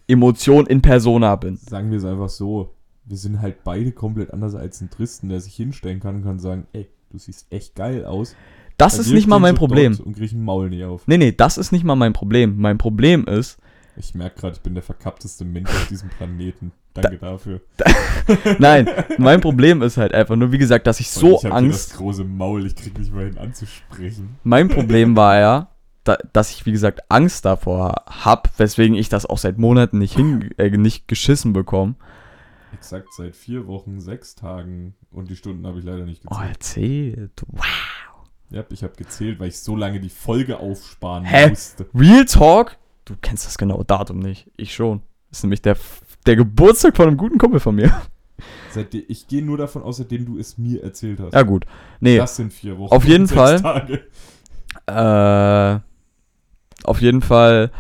Emotionen in Persona bin. Sagen wir es einfach so, wir sind halt beide komplett anders als ein Tristen, der sich hinstellen kann und kann sagen, ey, du siehst echt geil aus. Das Bei ist nicht mal mein Problem. Und krieg ein Maul nicht auf. Nee, nee, das ist nicht mal mein Problem. Mein Problem ist, Ich merke gerade, ich bin der verkappteste Mensch auf diesem Planeten. Danke dafür. nein, mein Problem ist halt einfach nur, wie gesagt, dass ich Und so ich Angst das große Maul, ich krieg nicht mal hin anzusprechen. Mein Problem war ja, da, dass ich, wie gesagt, Angst davor habe, weswegen ich das auch seit Monaten nicht, hin, äh, nicht geschissen bekomme. Exakt seit vier Wochen, sechs Tagen und die Stunden habe ich leider nicht Oh, gezählt. erzählt. Wow. Ja, ich habe gezählt, weil ich so lange die Folge aufsparen Hä? musste. Real Talk? Du kennst das genaue Datum nicht. Ich schon. Das ist nämlich der, der Geburtstag von einem guten Kumpel von mir. Seitdem, ich gehe nur davon aus, seitdem du es mir erzählt hast. Ja, gut. Nee, Das sind vier Wochen. Auf jeden Fall. Äh, auf jeden Fall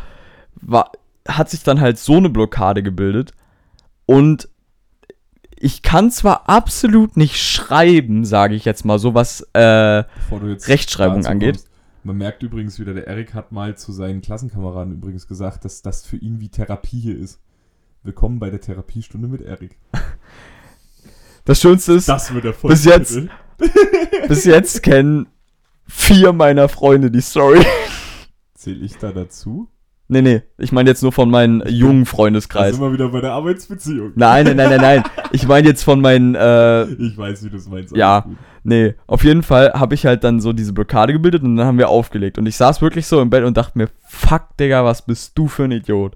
war, hat sich dann halt so eine Blockade gebildet. Und ich kann zwar absolut nicht schreiben, sage ich jetzt mal so, was äh, Bevor du jetzt Rechtschreibung angeht. kommst. Man merkt übrigens wieder, der Erik hat mal zu seinen Klassenkameraden übrigens gesagt, dass das für ihn wie Therapie hier ist. Willkommen bei der Therapiestunde mit Erik. Das Schönste ist, Das wird Bis jetzt- bis jetzt kennen vier meiner Freunde die Story. Zähle ich da dazu? Nee, nee, ich meine jetzt nur von meinem jungen Freundeskreis. sind wir wieder bei der Arbeitsbeziehung. Nein, nein, nein, nein, nein. Ich meine jetzt von meinen, äh, Ich weiß, wie du es meinst. Ja. gut. nee, auf jeden Fall habe ich halt dann so diese Blockade gebildet und dann haben wir aufgelegt. Und ich saß wirklich so im Bett und dachte mir, fuck, Digga, was bist du für ein Idiot?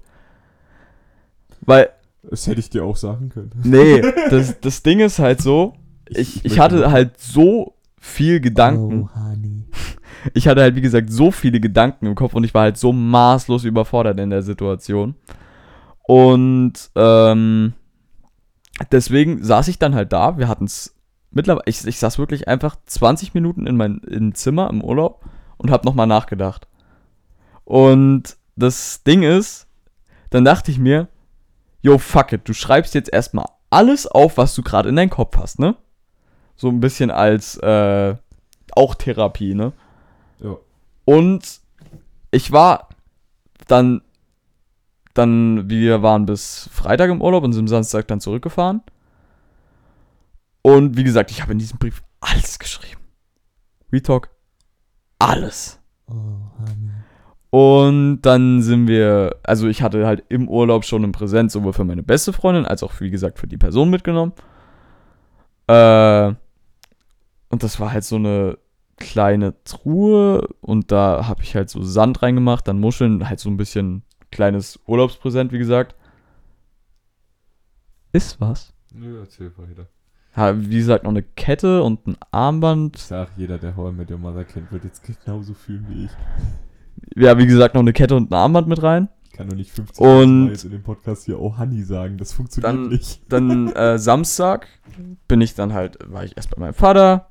Weil, Das hätte ich dir auch sagen können. nee, das, das Ding ist halt so, ich, ich hatte halt so viel Gedanken. Oh, honey. Ich hatte halt, wie gesagt, so viele Gedanken im Kopf und ich war halt so maßlos überfordert in der Situation. Und ähm, deswegen saß ich dann halt da. Wir hatten es mittlerweile, ich, ich saß wirklich einfach 20 Minuten in mein im Zimmer im Urlaub und habe nochmal nachgedacht. Und das Ding ist, dann dachte ich mir, yo, fuck it, du schreibst jetzt erstmal alles auf, was du gerade in deinem Kopf hast, ne? So ein bisschen als, äh, auch Therapie, ne? Ja. Und ich war dann, dann, wir waren bis Freitag im Urlaub und sind Samstag dann zurückgefahren. Und wie gesagt, ich habe in diesem Brief alles geschrieben. Retalk, alles. Oh, honey. Und dann sind wir, also ich hatte halt im Urlaub schon ein Präsent sowohl für meine beste Freundin als auch, wie gesagt, für die Person mitgenommen. Äh, und das war halt so eine kleine Truhe und da habe ich halt so Sand reingemacht, dann Muscheln, halt so ein bisschen kleines Urlaubspräsent, wie gesagt. Ist was? Nö, erzähl weiter. Ja, wie gesagt, noch eine Kette und ein Armband. Ich sag, jeder, der I Met Your Mother kennt, wird jetzt genauso fühlen wie ich. Ja, wie gesagt, noch eine Kette und ein Armband mit rein. Ich kann nur nicht 50 Und- Mal jetzt in dem Podcast hier Oh Honey sagen. Das funktioniert Dann- nicht. Dann äh, Samstag bin ich dann halt, war ich erst bei meinem Vater.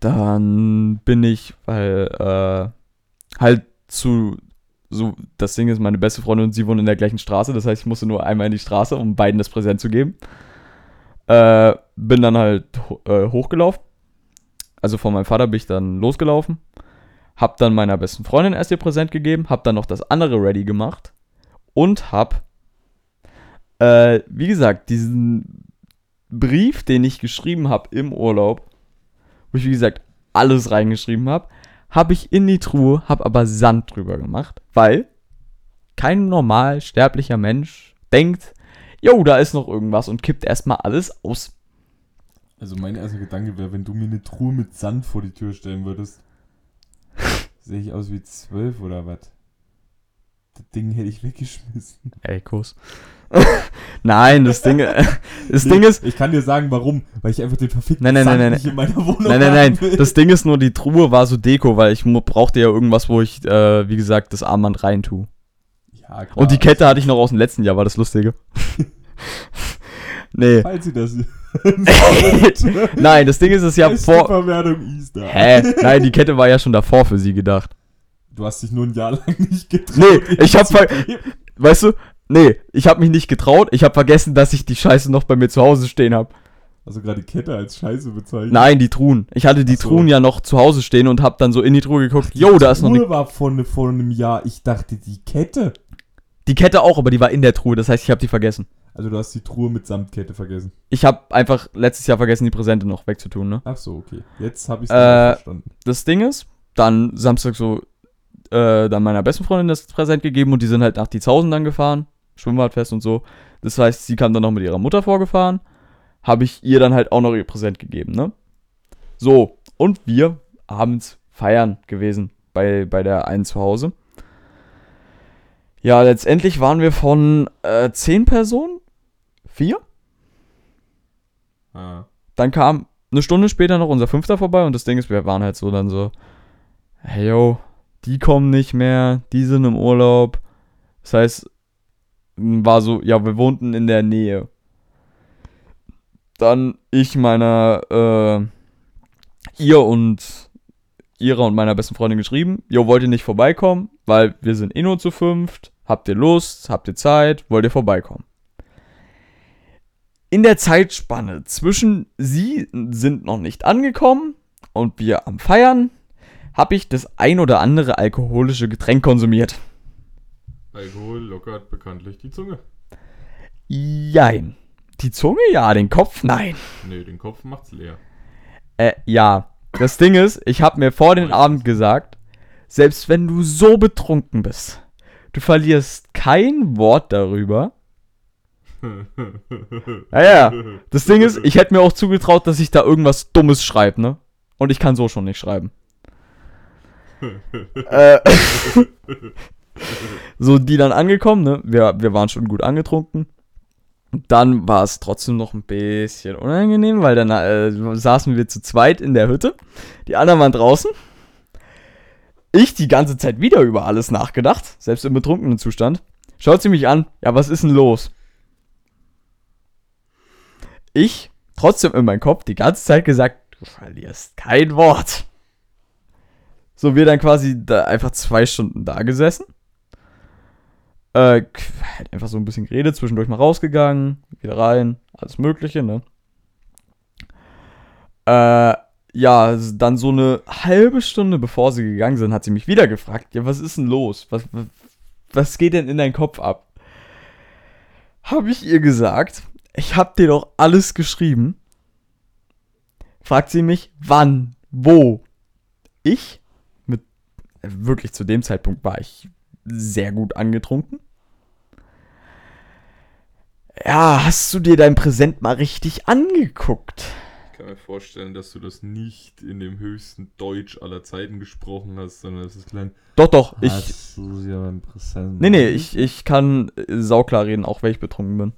Dann bin ich, weil äh, halt zu, so, das Ding ist, meine beste Freundin und sie wohnen in der gleichen Straße. Das heißt, ich musste nur einmal in die Straße, um beiden das Präsent zu geben. Äh, bin dann halt ho äh, hochgelaufen. Also von meinem Vater bin ich dann losgelaufen. Hab dann meiner besten Freundin erst ihr Präsent gegeben. Hab dann noch das andere ready gemacht. Und hab äh, wie gesagt, diesen Brief, den ich geschrieben habe im Urlaub, wo ich wie gesagt alles reingeschrieben habe, habe ich in die Truhe, habe aber Sand drüber gemacht, weil kein normal sterblicher Mensch denkt, jo, da ist noch irgendwas und kippt erstmal alles aus. Also mein erster Gedanke wäre, wenn du mir eine Truhe mit Sand vor die Tür stellen würdest, sehe ich aus wie zwölf oder was? Das Ding hätte ich weggeschmissen. Ey, Kuss. Nein, das Ding, das Nee, Ding ist, Ich kann dir sagen, warum. Weil ich einfach den verfickten Nein, nein, Sand nein, nein, nicht in meiner Wohnung Nein, nein, nein. will. Das Ding ist nur, die Truhe war so Deko, weil ich brauchte ja irgendwas, wo ich, äh, wie gesagt, das Armband rein tue. ja, klar. Und die Kette hatte ich noch aus dem letzten Jahr, war das Lustige. nee. Falls sie das. Nein, das Ding ist, es ja Beste vor. Verwertung Easter. Hä? Nein, die Kette war ja schon davor für sie gedacht. Du hast dich nur ein Jahr lang nicht getraut. Nee, ich hab ver-. Weißt du? Nee, ich habe mich nicht getraut. Ich habe vergessen, dass ich die Scheiße noch bei mir zu Hause stehen habe. Also gerade die Kette als Scheiße bezeichnet. Nein, die Truhen. Ich hatte die so. Truhen ja noch zu Hause stehen und habe dann so in die Truhe geguckt. Die Jo, da ist noch Truhe eine. war vor, vor einem Jahr. Ich dachte, die Kette. Die Kette auch, aber die war in der Truhe. Das heißt, ich habe die vergessen. Also du hast die Truhe mit Samtkette vergessen. Ich habe einfach letztes Jahr vergessen, die Präsente noch wegzutun, ne? Ach so, okay. Jetzt habe ich es Äh, verstanden. das Ding ist, dann Samstag so, äh, dann meiner besten Freundin das Präsent gegeben und die sind halt nach Dietzhausen dann gefahren, Schwimmbadfest und so. Das heißt, sie kam dann noch mit ihrer Mutter vorgefahren, habe ich ihr dann halt auch noch ihr Präsent gegeben, ne? So, und wir abends feiern gewesen bei, bei der einen zu Hause. Ja, letztendlich waren wir von äh, zehn Personen, vier. Ah. Dann kam eine Stunde später noch unser Fünfter vorbei und das Ding ist, wir waren halt so dann so, hey yo, die kommen nicht mehr, die sind im Urlaub. Das heißt, war so, ja, wir wohnten in der Nähe. Dann ich meiner, äh, ihr und ihrer und meiner besten Freundin geschrieben, jo, wollt ihr nicht vorbeikommen, weil wir sind eh nur zu fünft, habt ihr Lust, habt ihr Zeit, wollt ihr vorbeikommen? In der Zeitspanne zwischen sie sind noch nicht angekommen und wir am Feiern, habe ich das ein oder andere alkoholische Getränk konsumiert. Alkohol lockert bekanntlich die Zunge. Jein. Die Zunge ja, den Kopf nein. Nee, den Kopf macht's leer. Äh, ja. Das Ding ist, ich habe mir vor den Abend gesagt, selbst wenn du so betrunken bist, du verlierst kein Wort darüber. Naja, das Ding ist, ich hätte mir auch zugetraut, dass ich da irgendwas Dummes schreibe, ne? Und ich kann so schon nicht schreiben. äh, so, die dann angekommen, ne? Wir, wir waren schon gut angetrunken. Dann war es trotzdem noch ein bisschen unangenehm, weil dann äh, saßen wir zu zweit in der Hütte. Die anderen waren draußen. Ich die ganze Zeit wieder über alles nachgedacht, selbst im betrunkenen Zustand. Schaut sie mich an, ja, was ist denn los? Ich, trotzdem in meinem Kopf, die ganze Zeit gesagt, du verlierst kein Wort. So, wir dann quasi da einfach zwei Stunden da gesessen. Äh, halt einfach so ein bisschen geredet, zwischendurch mal rausgegangen, wieder rein, alles Mögliche, ne? Äh, ja, dann so eine halbe Stunde bevor sie gegangen sind, hat sie mich wieder gefragt, ja, was ist denn los? Was, was, was geht denn in deinen Kopf ab? Habe ich ihr gesagt, ich hab dir doch alles geschrieben. Fragt sie mich, wann, wo? Ich, mit, wirklich zu dem Zeitpunkt war ich sehr gut angetrunken. Ja, hast du dir dein Präsent mal richtig angeguckt? Ich kann mir vorstellen, dass du das nicht in dem höchsten Deutsch aller Zeiten gesprochen hast, sondern das ist klang. Doch, doch, ich. Hast du dir mein Präsent Nee, nee, ich, ich kann äh, sauklar reden, auch wenn ich betrunken bin.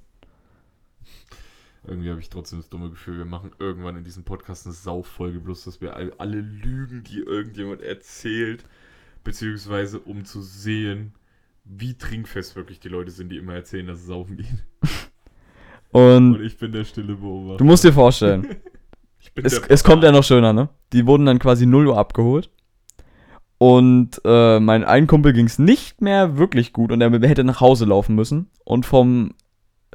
Irgendwie habe ich trotzdem das dumme Gefühl, wir machen irgendwann in diesem Podcast eine Sauffolge, bloß dass wir all- alle Lügen, die irgendjemand erzählt, beziehungsweise um zu sehen, wie trinkfest wirklich die Leute sind, die immer erzählen, dass es saufen geht. Und Und ich bin der stille Beobachter. du musst dir vorstellen, es, es kommt ja noch schöner, ne? Die wurden dann quasi 0 Uhr abgeholt. Und äh, mein einen Kumpel ging es nicht mehr wirklich gut und er hätte nach Hause laufen müssen. Und vom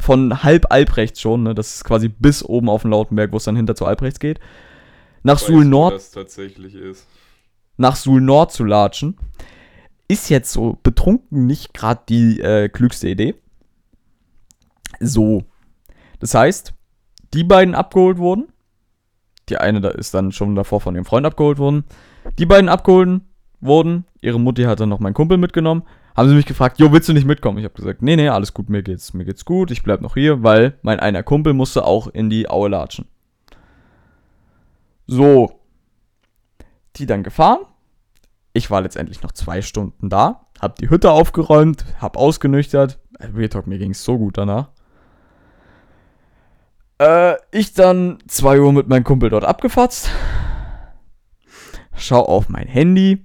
von halb Albrechts schon, ne? Das ist quasi bis oben auf den Lautenberg, wo es dann hinter zu Albrechts geht. Nach Suhl Nord nach Suhl Nord zu latschen, ist jetzt so betrunken nicht gerade die äh, klügste Idee. So. Das heißt, die beiden abgeholt wurden. Die eine da ist dann schon davor von ihrem Freund abgeholt worden. Die beiden abgeholt wurden. Ihre Mutti hat dann noch meinen Kumpel mitgenommen. Haben sie mich gefragt, jo, willst du nicht mitkommen? Ich habe gesagt, nee, nee, alles gut, mir geht's, mir geht's gut, ich bleib noch hier, weil mein einer Kumpel musste auch in die Aue latschen. So. Die dann gefahren. Ich war letztendlich noch zwei Stunden da, hab die Hütte aufgeräumt, hab ausgenüchtert. Äh, Real Talk, mir ging's so gut danach. Äh, ich dann 2 Uhr mit meinem Kumpel dort abgefatzt. Schau auf mein Handy.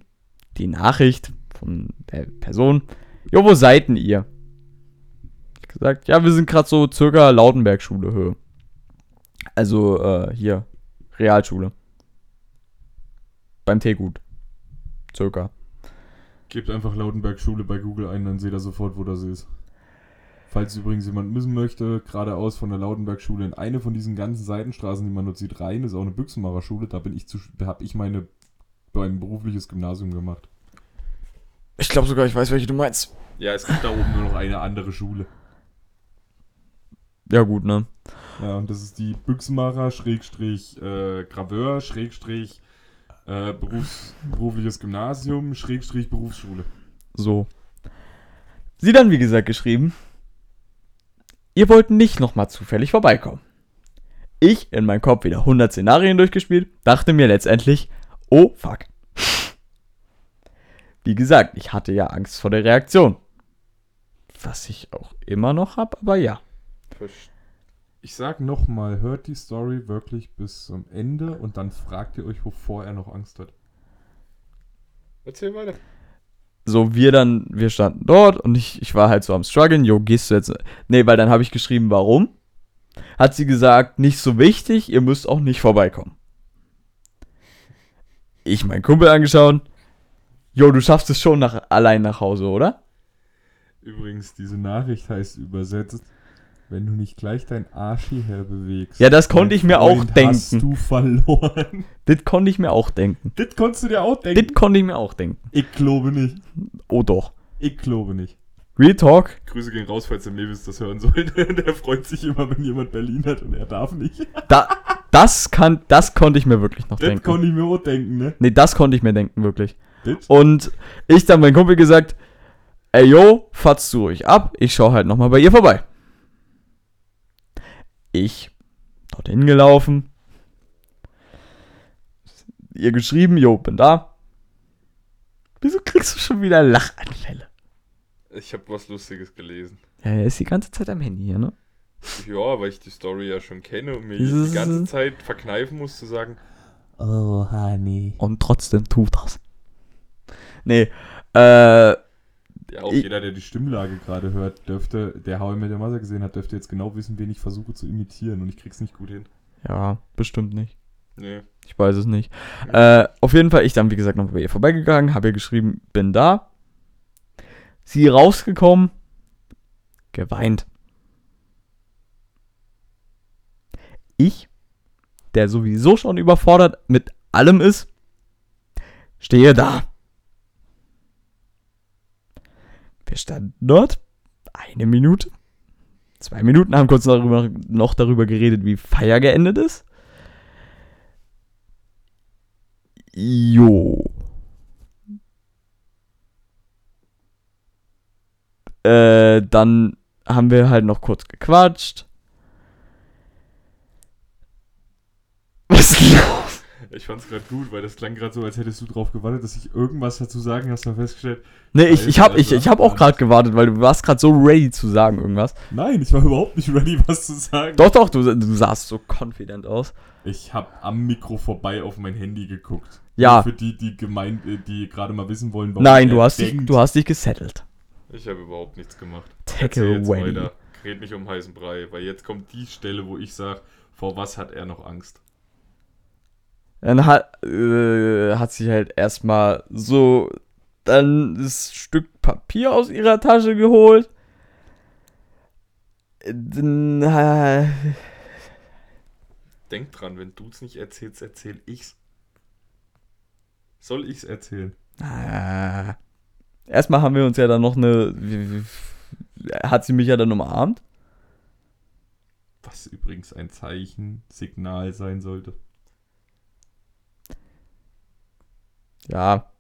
Die Nachricht von der Person. Jo, wo seid denn ihr? Ich gesagt, ja, wir sind gerade so circa Lautenberg-Schule Höhe. Also, äh, hier, Realschule. Beim Teegut. Circa. Gebt einfach Lautenberg-Schule bei Google ein, dann seht ihr sofort, wo das ist. Falls übrigens jemand müssen möchte, geradeaus von der Lautenberg-Schule in eine von diesen ganzen Seitenstraßen, die man dort sieht, rein, ist auch eine Büchsenmacher-Schule. Da bin ich zu, habe ich meine mein berufliches Gymnasium gemacht. Ich glaube sogar, ich weiß, welche du meinst. Ja, es gibt da oben nur noch eine andere Schule. Ja, gut, ne? Ja, und das ist die Büchsenmacher, Schrägstrich, äh, Graveur, Schrägstrich, äh, Berufs, berufliches Gymnasium, Schrägstrich, Berufsschule. So. Sie dann, wie gesagt, geschrieben. Ihr wollt nicht nochmal zufällig vorbeikommen. Ich in meinem Kopf wieder 100 Szenarien durchgespielt, dachte mir letztendlich, oh fuck. Wie gesagt, ich hatte ja Angst vor der Reaktion. Was ich auch immer noch habe, aber ja. Ich sag nochmal, hört die Story wirklich bis zum Ende und dann fragt ihr euch, wovor er noch Angst hat. Erzähl weiter. So, wir dann, wir standen dort und ich, ich war halt so am struggeln, jo, gehst du jetzt. Nee, weil dann habe ich geschrieben, warum? Hat sie gesagt, nicht so wichtig, ihr müsst auch nicht vorbeikommen. Ich meinen Kumpel angeschaut. Jo, du schaffst es schon nach, allein nach Hause, oder? Übrigens, diese Nachricht heißt übersetzt, wenn du nicht gleich dein Arsch hierher bewegst. Ja, das konnte ich mir auch Freund, denken. Hast du verloren. Das konnte ich mir auch denken. Das konntest du dir auch Das denken. konnte ich mir auch denken. Ich glaube nicht. Oh doch. Ich glaube nicht. Real Talk. Grüße gehen raus, falls der Nevis das hören sollte. Der freut sich immer, wenn jemand Berlin hat und er darf nicht. Da, das, kann, das konnte ich mir wirklich noch Das denken. konnte ich mir auch denken, ne? Nee, das konnte ich mir denken, wirklich. Und ich dann meinem Kumpel gesagt, ey yo, fahrt's du ruhig ab, ich schau halt nochmal bei ihr vorbei. Ich dorthin gelaufen, ihr geschrieben, jo, bin da. Wieso kriegst du schon wieder Lachanfälle? Ich habe was Lustiges gelesen. Ja, er ist die ganze Zeit am Handy hier, ne? Ja, weil ich die Story ja schon kenne und mir Dieses- die ganze Zeit verkneifen muss zu sagen, Oh, Honey. Und trotzdem tut das. Nee, äh, ja, auch Ich- jeder, der die Stimmlage gerade hört, dürfte, der How I Met Your Mother gesehen hat, dürfte jetzt genau wissen, wen ich versuche zu imitieren und ich krieg's nicht gut hin. ja, bestimmt nicht. Nee. Ich weiß es nicht. Äh, auf jeden Fall, ich dann, wie gesagt, noch bei ihr vorbeigegangen, habe ihr geschrieben, bin da. Sie rausgekommen, geweint. Ich, der sowieso schon überfordert mit allem ist, stehe da. Wir standen dort eine Minute, zwei Minuten, haben kurz darüber, noch darüber geredet, wie Feier geendet ist. Jo. Äh, dann haben wir halt noch kurz gequatscht. Was los? Ich fand's gerade gut, weil das klang gerade so, als hättest du drauf gewartet, dass ich irgendwas dazu sagen, hast du festgestellt. Nee, ich, ich hab, ich, ich hab auch gerade gewartet, weil du warst gerade so ready zu sagen irgendwas. Nein, ich war überhaupt nicht ready, was zu sagen. Doch, doch, du, du sahst so confident aus. Ich habe am Mikro vorbei auf mein Handy geguckt. Ja. Für die, die gemeint, äh, die gerade mal wissen wollen, warum Nein, du hast, dich, denkt- du hast dich gesettelt. Ich habe überhaupt nichts gemacht. Take jetzt away. Red nicht um heißen Brei, weil jetzt kommt die Stelle, wo ich sage, vor was hat er noch Angst? Dann hat, äh, hat sie halt erstmal so dann das Stück Papier aus ihrer Tasche geholt. Dann, äh, Denk dran, wenn du's nicht erzählst, erzähl ich's. Soll ich's erzählen? äh, erstmal haben wir uns ja dann noch eine. Hat sie mich ja dann umarmt. Was übrigens ein Zeichen, Signal sein sollte. Ja.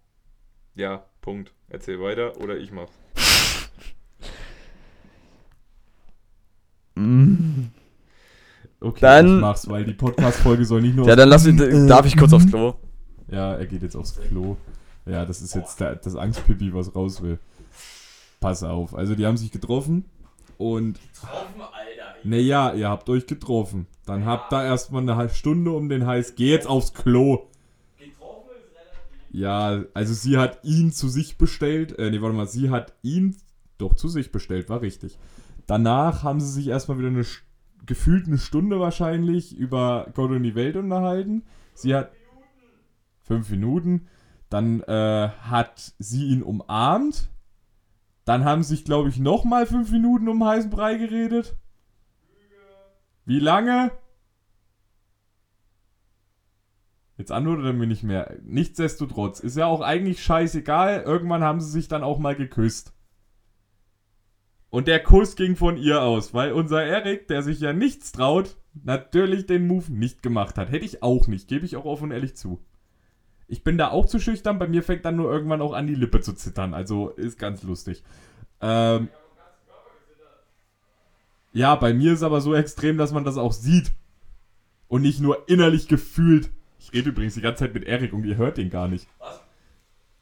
Ja, Punkt. Erzähl weiter oder ich mach's. Mm. Okay, Dann- ich mach's, weil die Podcast-Folge soll nicht nur. Ja, dann lass ich, darf ich kurz aufs Klo. Ja, er geht jetzt aufs Klo. Ja, das ist jetzt der, das Angstpipi, was raus will. Pass auf. Also, die haben sich getroffen und. Naja, ihr habt euch getroffen. Dann habt ihr erstmal eine halbe Stunde um den Heiß. Geh jetzt aufs Klo. Ja, also sie hat ihn zu sich bestellt. Äh, nee, warte mal, sie hat ihn doch zu sich bestellt, war richtig. Danach haben sie sich erstmal wieder eine gefühlt eine Stunde wahrscheinlich über Gott und die Welt unterhalten. Sie hat fünf Minuten. Dann äh, hat sie ihn umarmt. Dann haben sich, glaube ich, nochmal fünf Minuten um heißen Brei geredet. Wie lange? Jetzt antwortet er mir nicht mehr. Nichtsdestotrotz, ist ja auch eigentlich scheißegal. Irgendwann haben sie sich dann auch mal geküsst. Und der Kuss ging von ihr aus, weil unser Erik, der sich ja nichts traut, natürlich den Move nicht gemacht hat. Hätte ich auch nicht, gebe ich auch offen und ehrlich zu. Ich bin da auch zu schüchtern, bei mir fängt dann nur irgendwann auch an, die Lippe zu zittern. Also ist ganz lustig. Ähm, ja, bei mir ist aber so extrem, dass man das auch sieht. Und nicht nur innerlich gefühlt. Ich rede übrigens die ganze Zeit mit Erik und ihr hört den gar nicht. Was?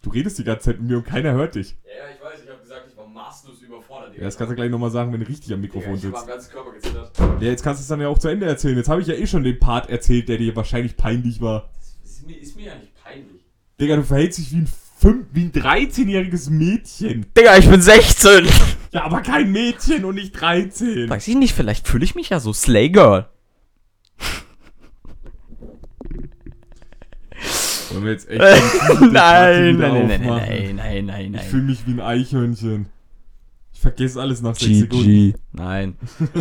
Du redest die ganze Zeit mit mir und keiner hört dich. Ja, ich weiß, ich habe gesagt, ich war maßlos überfordert. Ja, das kannst du gleich nochmal sagen, wenn du richtig am Mikrofon sitzt. ganzen Körper gezittert. Ja, jetzt kannst du es dann ja auch zu Ende erzählen. Jetzt habe ich ja eh schon den Part erzählt, der dir wahrscheinlich peinlich war. Ist mir, ist mir ja nicht peinlich. Digga, du verhältst dich wie ein, fünf- wie ein 13-jähriges Mädchen. Digga, ich bin 16. Ja, aber kein Mädchen und nicht 13. Weiß ich nicht, vielleicht fühle ich mich ja so Slay Girl. Wollen wir jetzt echt die Debatte wieder aufmachen? nein, nein, nein, Ich fühle mich wie ein Eichhörnchen. Ich vergesse alles nach 6 Sekunden. Nein.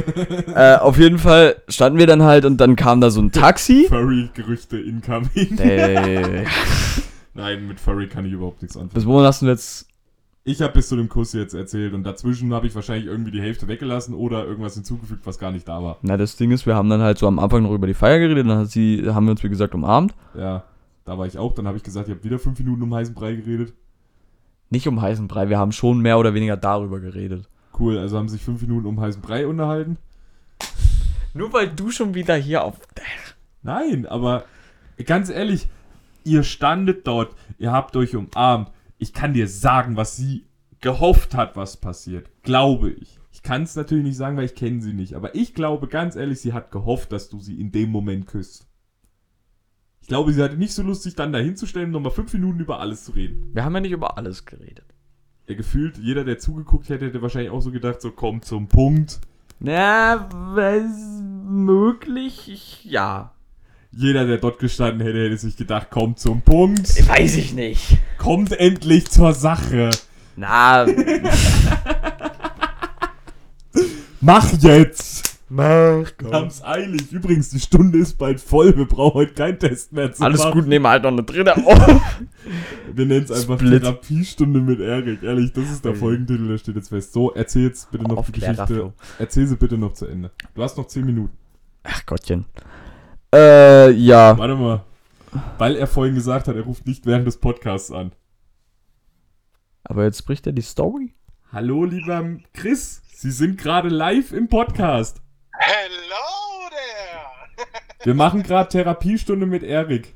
äh, auf jeden Fall standen wir dann halt und dann kam da so ein Taxi. Furry-Gerüchte incoming. Äh, Nein, mit Furry kann ich überhaupt nichts anfangen. bis wohin hast du jetzt. Ich habe bis zu dem Kuss jetzt erzählt und dazwischen habe ich wahrscheinlich irgendwie die Hälfte weggelassen oder irgendwas hinzugefügt, was gar nicht da war. Na, das Ding ist, wir haben dann halt so am Anfang noch über die Feier geredet, dann sie, haben wir uns, wie gesagt, umarmt. Ja, da war ich auch. Dann habe ich gesagt, ich habe wieder fünf Minuten um heißen Brei geredet. Nicht um heißen Brei, wir haben schon mehr oder weniger darüber geredet. Cool, also haben sich fünf Minuten um heißen Brei unterhalten. Nur weil du schon wieder hier auf. Nein, aber ganz ehrlich, ihr standet dort, ihr habt euch umarmt. Ich kann dir sagen, was sie gehofft hat, was passiert. Glaube ich. Ich kann es natürlich nicht sagen, weil ich kenne sie nicht. Aber ich glaube ganz ehrlich, sie hat gehofft, dass du sie in dem Moment küsst. Ich glaube, sie hatte nicht so Lust, sich dann dahin zu stellen, nochmal fünf Minuten über alles zu reden. Wir haben ja nicht über alles geredet. Ja, gefühlt, jeder, der zugeguckt hätte, hätte wahrscheinlich auch so gedacht, so komm zum Punkt. Na, was möglich? Ich, ja. Jeder, der dort gestanden hätte, hätte sich gedacht, komm zum Punkt. Weiß ich nicht. Kommt endlich zur Sache. Na, Mach jetzt! Mach Wir haben's eilig. Übrigens, die Stunde ist bald voll. Wir brauchen heute keinen Test mehr zu Alles machen. gut, nehmen wir halt noch eine dritte auf. Wir nennen es einfach Split. Therapiestunde mit Erik. Ehrlich, das ist der. Folgentitel, der steht jetzt fest. So, erzähl jetzt bitte noch die Geschichte. Aufklärerflow. Erzähl sie bitte noch zu Ende. Du hast noch 10 Minuten. Ach Gottchen. Äh, ja. Warte mal. Weil er vorhin gesagt hat, er ruft nicht während des Podcasts an. Aber jetzt spricht er die Story? Hallo, lieber Chris. Sie sind gerade live im Podcast. Hello there! Wir machen gerade Therapiestunde mit Erik.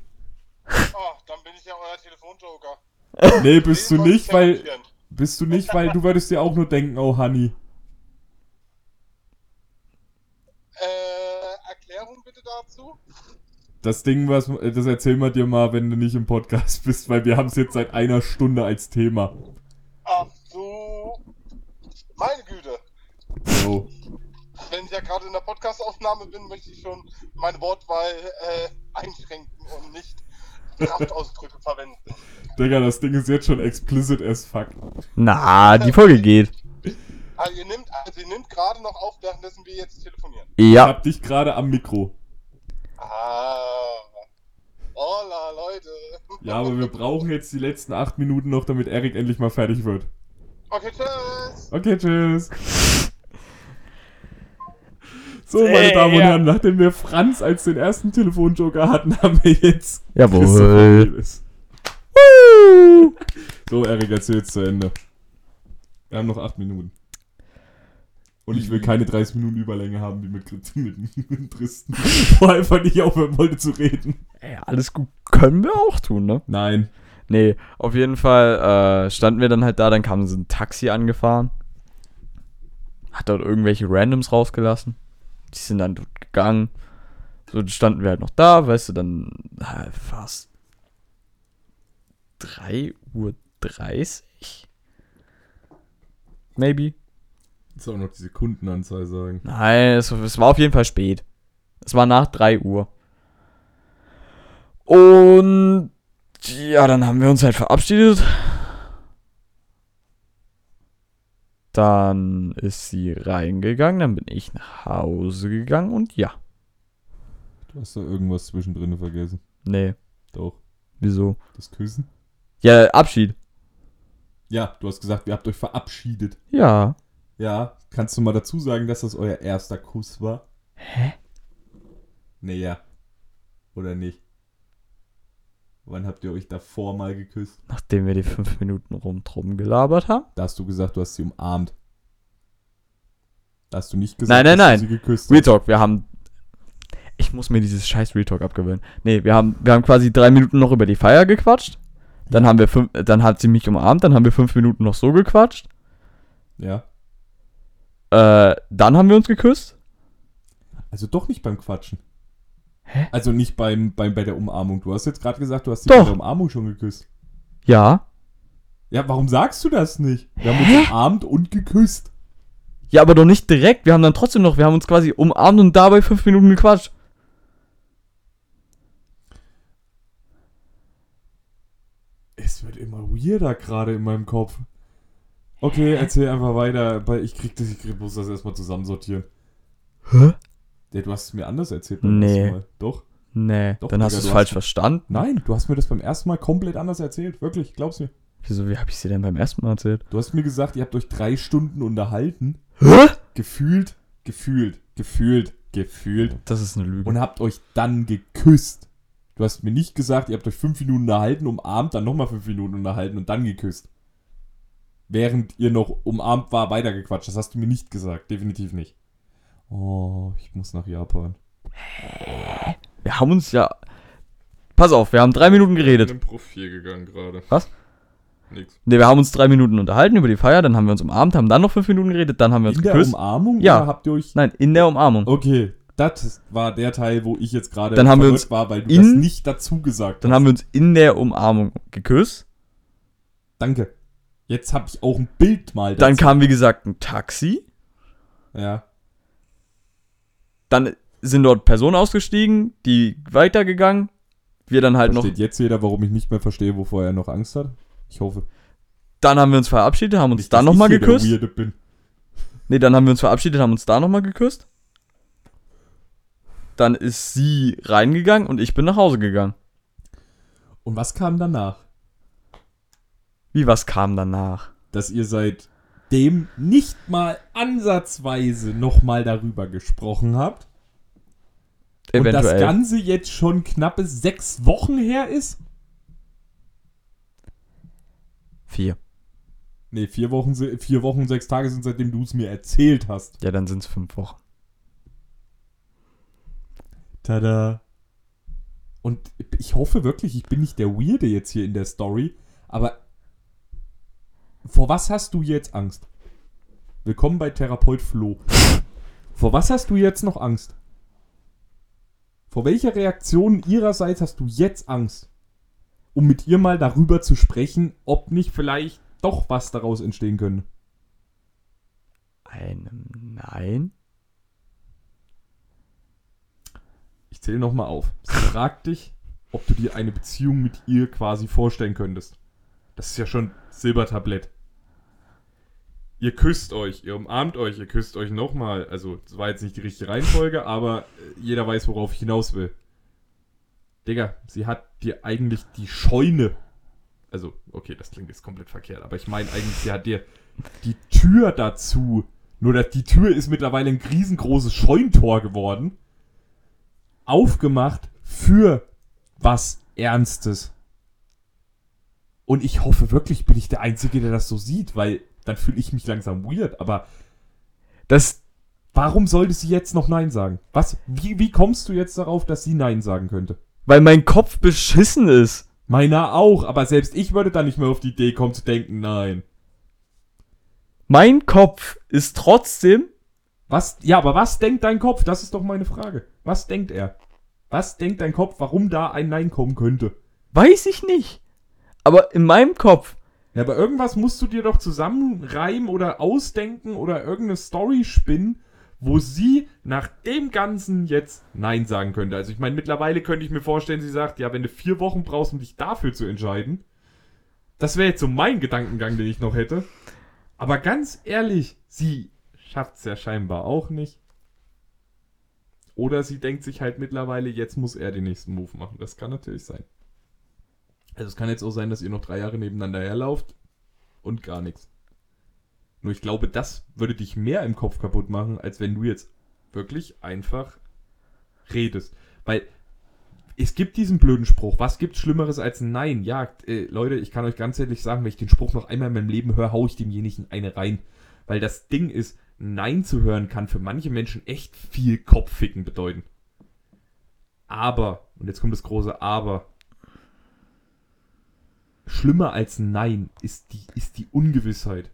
Oh, dann bin ich ja euer Telefonjoker. Nee, bist du Den nicht, ich weil bist du nicht, weil du würdest dir auch nur denken, oh Honey. Äh, Erklärung bitte dazu? Das Ding, was das erzählen wir dir mal, wenn du nicht im Podcast bist, weil wir haben es jetzt seit einer Stunde als Thema. Ach so. Meine Güte. So. Wenn ich ja gerade in der Podcastaufnahme bin, möchte ich schon meine Wortwahl äh, einschränken und nicht Kraftausdrücke verwenden. Digga, das Ding ist jetzt schon explicit as fuck. Na, die Folge geht. Also ihr nehmt, also ihr nehmt gerade noch auf, währenddessen wir jetzt telefonieren. Ich Ja. hab dich gerade am Mikro. Ah. Hola, Leute. Ja, aber wir brauchen jetzt die letzten acht Minuten noch, damit Erik endlich mal fertig wird. Okay, tschüss. Okay, tschüss. So, meine Damen und. Herren, nachdem wir Franz als den ersten Telefonjoker hatten, haben wir jetzt Jawohl. So, Erik, erzähl jetzt zu Ende. Wir haben noch acht Minuten. Und ich will keine 30 Minuten Überlänge haben, wie mit, mit, mit Tristen. Wo er einfach nicht aufhören wollte zu reden. Ey, alles gut. Können wir auch tun, ne? Nein. Nee, auf jeden Fall äh, standen wir dann halt da, dann kam so ein Taxi angefahren. Hat dort irgendwelche Randoms rausgelassen. Die sind dann dort gegangen. So dann standen wir halt noch da, weißt du, dann äh, fast 3.30 Uhr. Maybe. Jetzt auch noch die Sekundenanzahl sagen. Nein, es, es war auf jeden Fall spät. Es war nach 3 Uhr. Und ja, dann haben wir uns halt verabschiedet. Dann ist sie reingegangen, dann bin ich nach Hause gegangen und ja. Du hast da irgendwas zwischendrin vergessen. Nee, Doch. wieso? Das Küssen? Ja, Abschied. Ja, du hast gesagt, ihr habt euch verabschiedet. Ja. Ja, kannst du mal dazu sagen, dass das euer erster Kuss war? Hä? Naja. Oder nicht? Wann habt ihr euch davor mal geküsst? Nachdem wir die fünf Minuten rum drum gelabert haben. Da hast du gesagt, du hast sie umarmt. Da hast du nicht gesagt, Nein, nein, dass nein. du sie geküsst Real hast. Talk, wir haben. Ich muss mir dieses scheiß Real Talk abgewöhnen. Nee, wir haben, wir haben quasi drei Minuten noch über die Feier gequatscht. Dann haben wir fünf, dann hat sie mich umarmt, dann haben wir fünf Minuten noch so gequatscht. Ja. Äh, dann haben wir uns geküsst. Also doch nicht beim Quatschen. Hä? Also nicht beim, beim, bei der Umarmung. Du hast jetzt gerade gesagt, du hast Doch. bei der Umarmung schon geküsst. Ja. Ja, warum sagst du das nicht? Wir haben Hä? uns umarmt und geküsst. Ja, aber doch nicht direkt. Wir haben dann trotzdem noch, wir haben uns quasi umarmt und dabei fünf Minuten gequatscht. Es wird immer weirder gerade in meinem Kopf. Okay, erzähl einfach weiter, weil ich krieg das, ich muss das erstmal zusammensortieren. Hä? Ja, du hast es mir anders erzählt beim Nee. ersten Mal. Doch? Nee, Doch, dann hast du es falsch verstanden. Nein, du hast mir das beim ersten Mal komplett anders erzählt. Wirklich, glaub's mir. Wieso, wie hab ich sie denn beim ersten Mal erzählt? Du hast mir gesagt, ihr habt euch drei Stunden unterhalten. Hä? Gefühlt, gefühlt, gefühlt, gefühlt. Das ist eine Lüge. Und habt euch dann geküsst. Du hast mir nicht gesagt, ihr habt euch fünf Minuten unterhalten, umarmt, dann nochmal fünf Minuten unterhalten und dann geküsst. während ihr noch umarmt war, weitergequatscht. Das hast du mir nicht gesagt. Definitiv nicht. Oh, ich muss nach Japan. Wir haben uns ja. Pass auf, wir haben drei Minuten geredet. Ich bin Profil gegangen gerade. Was? Nix. Ne, wir haben uns drei Minuten unterhalten über die Feier, dann haben wir uns umarmt, haben dann noch fünf Minuten geredet, dann haben wir uns In der geküsst. Umarmung? Ja. Oder habt ihr euch. Nein, in der Umarmung. Okay, das war der Teil, wo ich jetzt gerade Dann haben wir uns war, weil du in- das nicht dazu gesagt Dann hast. haben wir uns in der Umarmung geküsst. Danke. Jetzt habe ich auch ein Bild mal Dann kam, wie gesagt, ein Taxi. Ja. Dann sind dort Personen ausgestiegen, die weitergegangen. Wir dann halt noch. Versteht jetzt jeder, warum ich nicht mehr verstehe, wovor er noch Angst hat? Ich hoffe. Dann haben wir uns verabschiedet, haben uns Nicht, dann dass nochmal geküsst. Der Weirde bin. Nee, dann haben wir uns verabschiedet, haben uns da nochmal geküsst. Dann ist sie reingegangen und ich bin nach Hause gegangen. Und was kam danach? Wie, was kam danach? Dass ihr seitdem nicht mal ansatzweise nochmal darüber gesprochen habt. Und das Eventuell. Ganze jetzt schon knappe sechs Wochen her ist? Vier. Nee, vier Wochen, vier Wochen, sechs Tage sind, seitdem du es mir erzählt hast. Ja, dann sind es fünf Wochen. Tada. Und ich hoffe wirklich, ich bin nicht der Weirde jetzt hier in der Story, aber vor was hast du jetzt Angst? Willkommen bei Therapeut Flo. Vor was hast du jetzt noch Angst? Vor welcher Reaktion ihrerseits hast du jetzt Angst? Um mit ihr mal darüber zu sprechen, ob nicht vielleicht doch was daraus entstehen könnte. Einem Nein. Ich zähle nochmal auf. Sie fragt dich, ob du dir eine Beziehung mit ihr quasi vorstellen könntest. Das ist ja schon Silbertablett. Ihr küsst euch, ihr umarmt euch, ihr küsst euch nochmal. Also, das war jetzt nicht die richtige Reihenfolge, aber äh, jeder weiß, worauf ich hinaus will. Digga, sie hat dir eigentlich die Scheune. Also, okay, das klingt jetzt komplett verkehrt, aber ich meine eigentlich, sie hat dir die Tür dazu. Nur, dass die Tür ist mittlerweile ein riesengroßes Scheuntor geworden aufgemacht für was Ernstes. Und ich hoffe wirklich, bin ich der Einzige, der das so sieht, weil dann fühle ich mich langsam weird. Aber Das, warum sollte sie jetzt noch Nein sagen? Was? Wie, wie kommst du jetzt darauf, dass sie Nein sagen könnte? weil mein Kopf beschissen ist. Meiner auch, aber selbst ich würde da nicht mehr auf die Idee kommen zu denken, nein. Mein Kopf ist trotzdem. Was? Ja, aber was denkt dein Kopf? Das ist doch meine Frage. Was denkt er? Was denkt dein Kopf, warum da ein Nein kommen könnte? Weiß ich nicht. Aber in meinem Kopf. Ja, aber irgendwas musst du dir doch zusammenreimen oder ausdenken oder irgendeine Story spinnen, wo sie nach dem Ganzen jetzt Nein sagen könnte. Also ich meine, mittlerweile könnte ich mir vorstellen, sie sagt, ja, wenn du vier Wochen brauchst, um dich dafür zu entscheiden. Das wäre jetzt so mein Gedankengang, den ich noch hätte. Aber ganz ehrlich, sie schafft es ja scheinbar auch nicht. Oder sie denkt sich halt mittlerweile, jetzt muss er den nächsten Move machen. Das kann natürlich sein. Also es kann jetzt auch sein, dass ihr noch drei Jahre nebeneinander herlauft und gar nichts. Nur ich glaube, das würde dich mehr im Kopf kaputt machen, als wenn du jetzt wirklich einfach redest. Weil es gibt diesen blöden Spruch. Was gibt's Schlimmeres als ein Nein? Ja, äh, Leute, ich kann euch ganz ehrlich sagen, wenn ich den Spruch noch einmal in meinem Leben höre, hau ich demjenigen eine rein. Weil das Ding ist, Nein zu hören kann für manche Menschen echt viel Kopfficken bedeuten. Aber, und jetzt kommt das große Aber, schlimmer als Nein ist die, ist die Ungewissheit.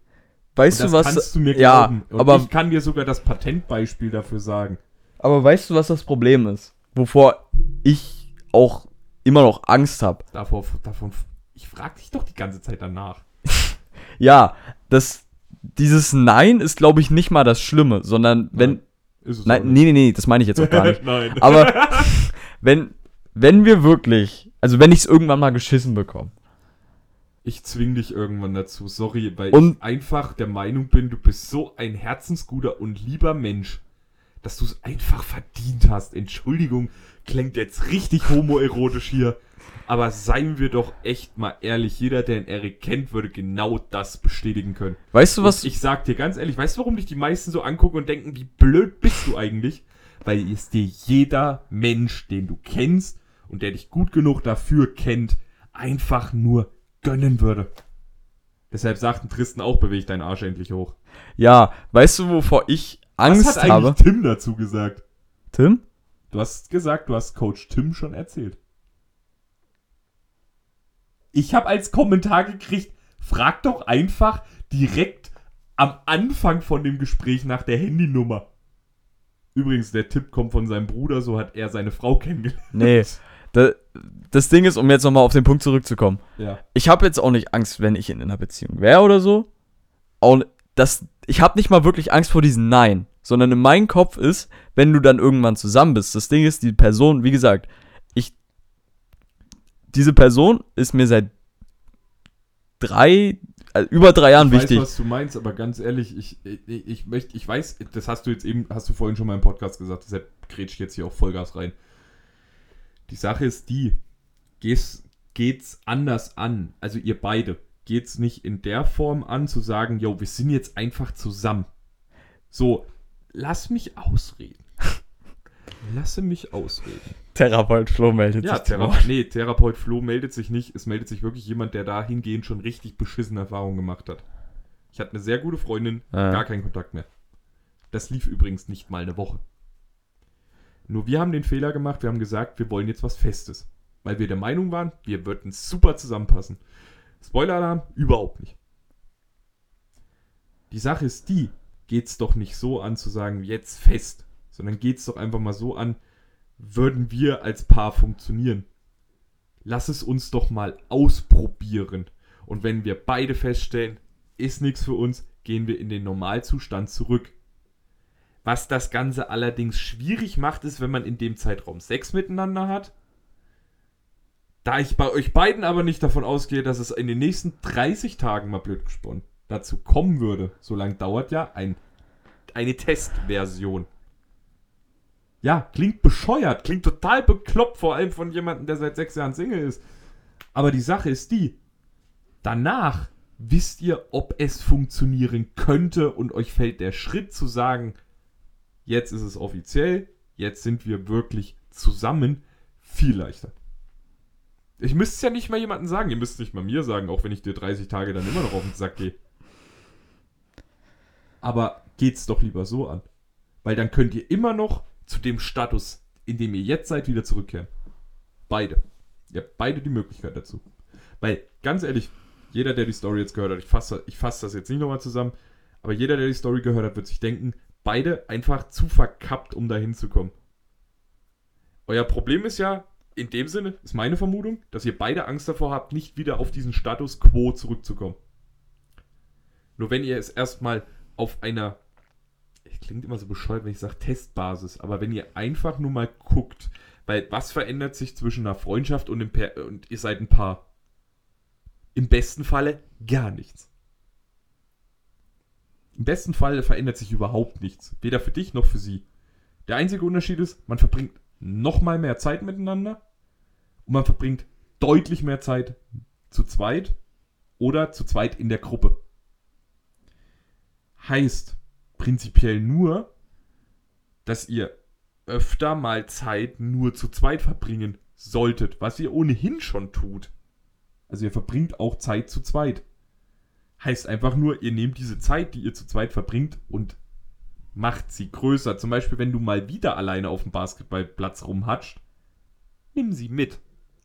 Weißt du was? kannst du mir ja, glauben. Und aber, ich kann dir sogar das Patentbeispiel dafür sagen. aber weißt du, was das Problem ist? Wovor ich auch immer noch Angst habe. Davor, davon, ich frage dich doch die ganze Zeit danach. Ja, das. Dieses Nein ist, glaube ich, nicht mal das Schlimme, sondern wenn. Nein, Nein, nee, nee, nee, das meine ich jetzt auch gar nicht. Nein. Aber wenn, wenn wir wirklich, also wenn ich es irgendwann mal geschissen bekomme, Ich zwing dich irgendwann dazu, sorry, weil Und- ich einfach der Meinung bin, du bist so ein herzensguter und lieber Mensch, dass du es einfach verdient hast. Entschuldigung, klingt jetzt richtig homoerotisch hier, aber seien wir doch echt mal ehrlich, jeder, der den Erik kennt, würde genau das bestätigen können. weißt du was? Und ich sag dir ganz ehrlich, weißt du, warum dich die meisten so angucken und denken, wie blöd bist du eigentlich? Weil es dir jeder Mensch, den du kennst und der dich gut genug dafür kennt, einfach nur gönnen würde. Deshalb sagt ein Tristan auch, beweg deinen Arsch endlich hoch. Ja, weißt du, wovor ich Angst Was hat eigentlich habe? Tim dazu gesagt? Tim? Du hast gesagt, du hast Coach Tim schon erzählt. Ich habe als Kommentar gekriegt, frag doch einfach direkt am Anfang von dem Gespräch nach der Handynummer. Übrigens, der Tipp kommt von seinem Bruder, so hat er seine Frau kennengelernt. Nee. Da, das Ding ist, um jetzt nochmal auf den Punkt zurückzukommen. Ja. Ich habe jetzt auch nicht Angst, wenn ich in einer Beziehung wäre oder so. Auch das, ich habe nicht mal wirklich Angst vor diesem Nein. Sondern in meinem Kopf ist, wenn du dann irgendwann zusammen bist. Das Ding ist, die Person, wie gesagt, ich. Diese Person ist mir seit drei, äh, über drei Jahren ich wichtig. weiß, was du meinst, aber ganz ehrlich, ich, ich, ich möchte, ich weiß, das hast du jetzt eben, hast du vorhin schon mal im Podcast gesagt, deshalb grätsch ich jetzt hier auf Vollgas rein. Die Sache ist die, geht's, geht's anders an, also ihr beide, geht's nicht in der Form an, zu sagen, yo, wir sind jetzt einfach zusammen. So, lass mich ausreden. Lasse mich ausreden. Therapeut Flo meldet Ja, sich Thera Wort. nee, Therapeut Flo meldet sich nicht. Es meldet sich wirklich jemand, der dahingehend schon richtig beschissene Erfahrungen gemacht hat. Ich hatte eine sehr gute Freundin, Ja. gar keinen Kontakt mehr. Das lief übrigens nicht mal eine Woche. Nur wir haben den Fehler gemacht, wir haben gesagt, wir wollen jetzt was Festes. Weil wir der Meinung waren, wir würden super zusammenpassen. Spoiler-Alarm, überhaupt nicht. Die Sache ist die, geht's doch nicht so an zu sagen, jetzt fest, sondern geht's doch einfach mal so an, würden wir als Paar funktionieren? Lass es uns doch mal ausprobieren. Und wenn wir beide feststellen, ist nichts für uns, gehen wir in den Normalzustand zurück. Was das Ganze allerdings schwierig macht, ist, wenn man in dem Zeitraum Sex miteinander hat. Da ich bei euch beiden aber nicht davon ausgehe, dass es in den nächsten 30 Tagen mal blöd gesponnen dazu kommen würde, so lange dauert ja ein, eine Testversion. Ja, klingt bescheuert, klingt total bekloppt, vor allem von jemandem, der seit sechs Jahren Single ist. Aber die Sache ist die, danach wisst ihr, ob es funktionieren könnte und euch fällt der Schritt zu sagen, jetzt ist es offiziell, jetzt sind wir wirklich zusammen, viel leichter. Ich müsste es ja nicht mal jemandem sagen, ihr müsst es nicht mal mir sagen, auch wenn ich dir 30 Tage dann immer noch auf den Sack gehe. Aber geht's doch lieber so an. Weil dann könnt ihr immer noch zu dem Status, in dem ihr jetzt seid, wieder zurückkehren. Beide. Ihr habt beide die Möglichkeit dazu. Weil, ganz ehrlich, jeder, der die Story jetzt gehört hat, ich fasse ich fass das jetzt nicht nochmal zusammen, aber jeder, der die Story gehört hat, wird sich denken, beide einfach zu verkappt, um da hinzukommen. Euer Problem ist ja, in dem Sinne, ist meine Vermutung, dass ihr beide Angst davor habt, nicht wieder auf diesen Status quo zurückzukommen. Nur wenn ihr es erstmal auf einer, klingt immer so bescheuert, wenn ich sage Testbasis, aber wenn ihr einfach nur mal guckt, weil was verändert sich zwischen einer Freundschaft und, und ihr seid ein Paar? Im besten Falle gar nichts. Im besten Fall verändert sich überhaupt nichts. Weder für dich noch für sie. Der einzige Unterschied ist, man verbringt noch mal mehr Zeit miteinander und man verbringt deutlich mehr Zeit zu zweit oder zu zweit in der Gruppe. Heißt prinzipiell nur, dass ihr öfter mal Zeit nur zu zweit verbringen solltet, was ihr ohnehin schon tut. Also ihr verbringt auch Zeit zu zweit. Heißt einfach nur, ihr nehmt diese Zeit, die ihr zu zweit verbringt und macht sie größer. Zum Beispiel, wenn du mal wieder alleine auf dem Basketballplatz rumhatscht, nimm sie mit.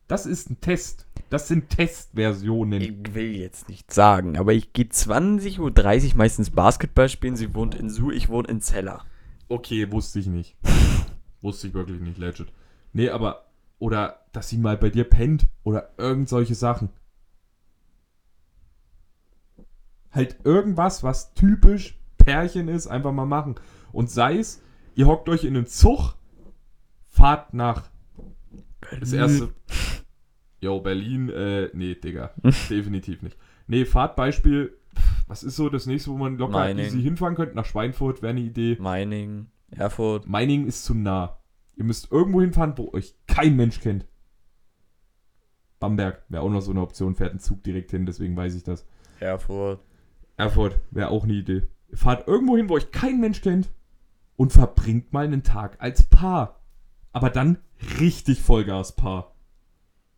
Das ist ein Test. Das sind Testversionen. Ich will jetzt nicht sagen, aber ich gehe 20.30 Uhr meistens Basketball spielen. Sie wohnt in Su, ich wohne in Zeller. Okay, wusste ich nicht. wusste ich wirklich nicht, legit. Nee, aber, oder, dass sie mal bei dir pennt oder irgend solche Sachen. Halt irgendwas, was typisch Pärchen ist, einfach mal machen. Und sei es, ihr hockt euch in einen Zug, fahrt nach das erste. Jo, Berlin, äh, nee, Digga. definitiv nicht. Nee, Fahrtbeispiel, was ist so das nächste, wo man locker Meining. easy hinfahren könnte? Nach Schweinfurt wäre eine Idee. Meining, Erfurt. Meiningen ist zu nah. Ihr müsst irgendwo hinfahren, wo euch kein Mensch kennt. Bamberg wäre auch noch so eine Option, fährt ein Zug direkt hin, deswegen weiß ich das. Erfurt. Erfurt wäre auch eine Idee. Fahrt irgendwo hin, wo euch kein Mensch kennt und verbringt mal einen Tag als Paar. Aber dann richtig Vollgas-Paar.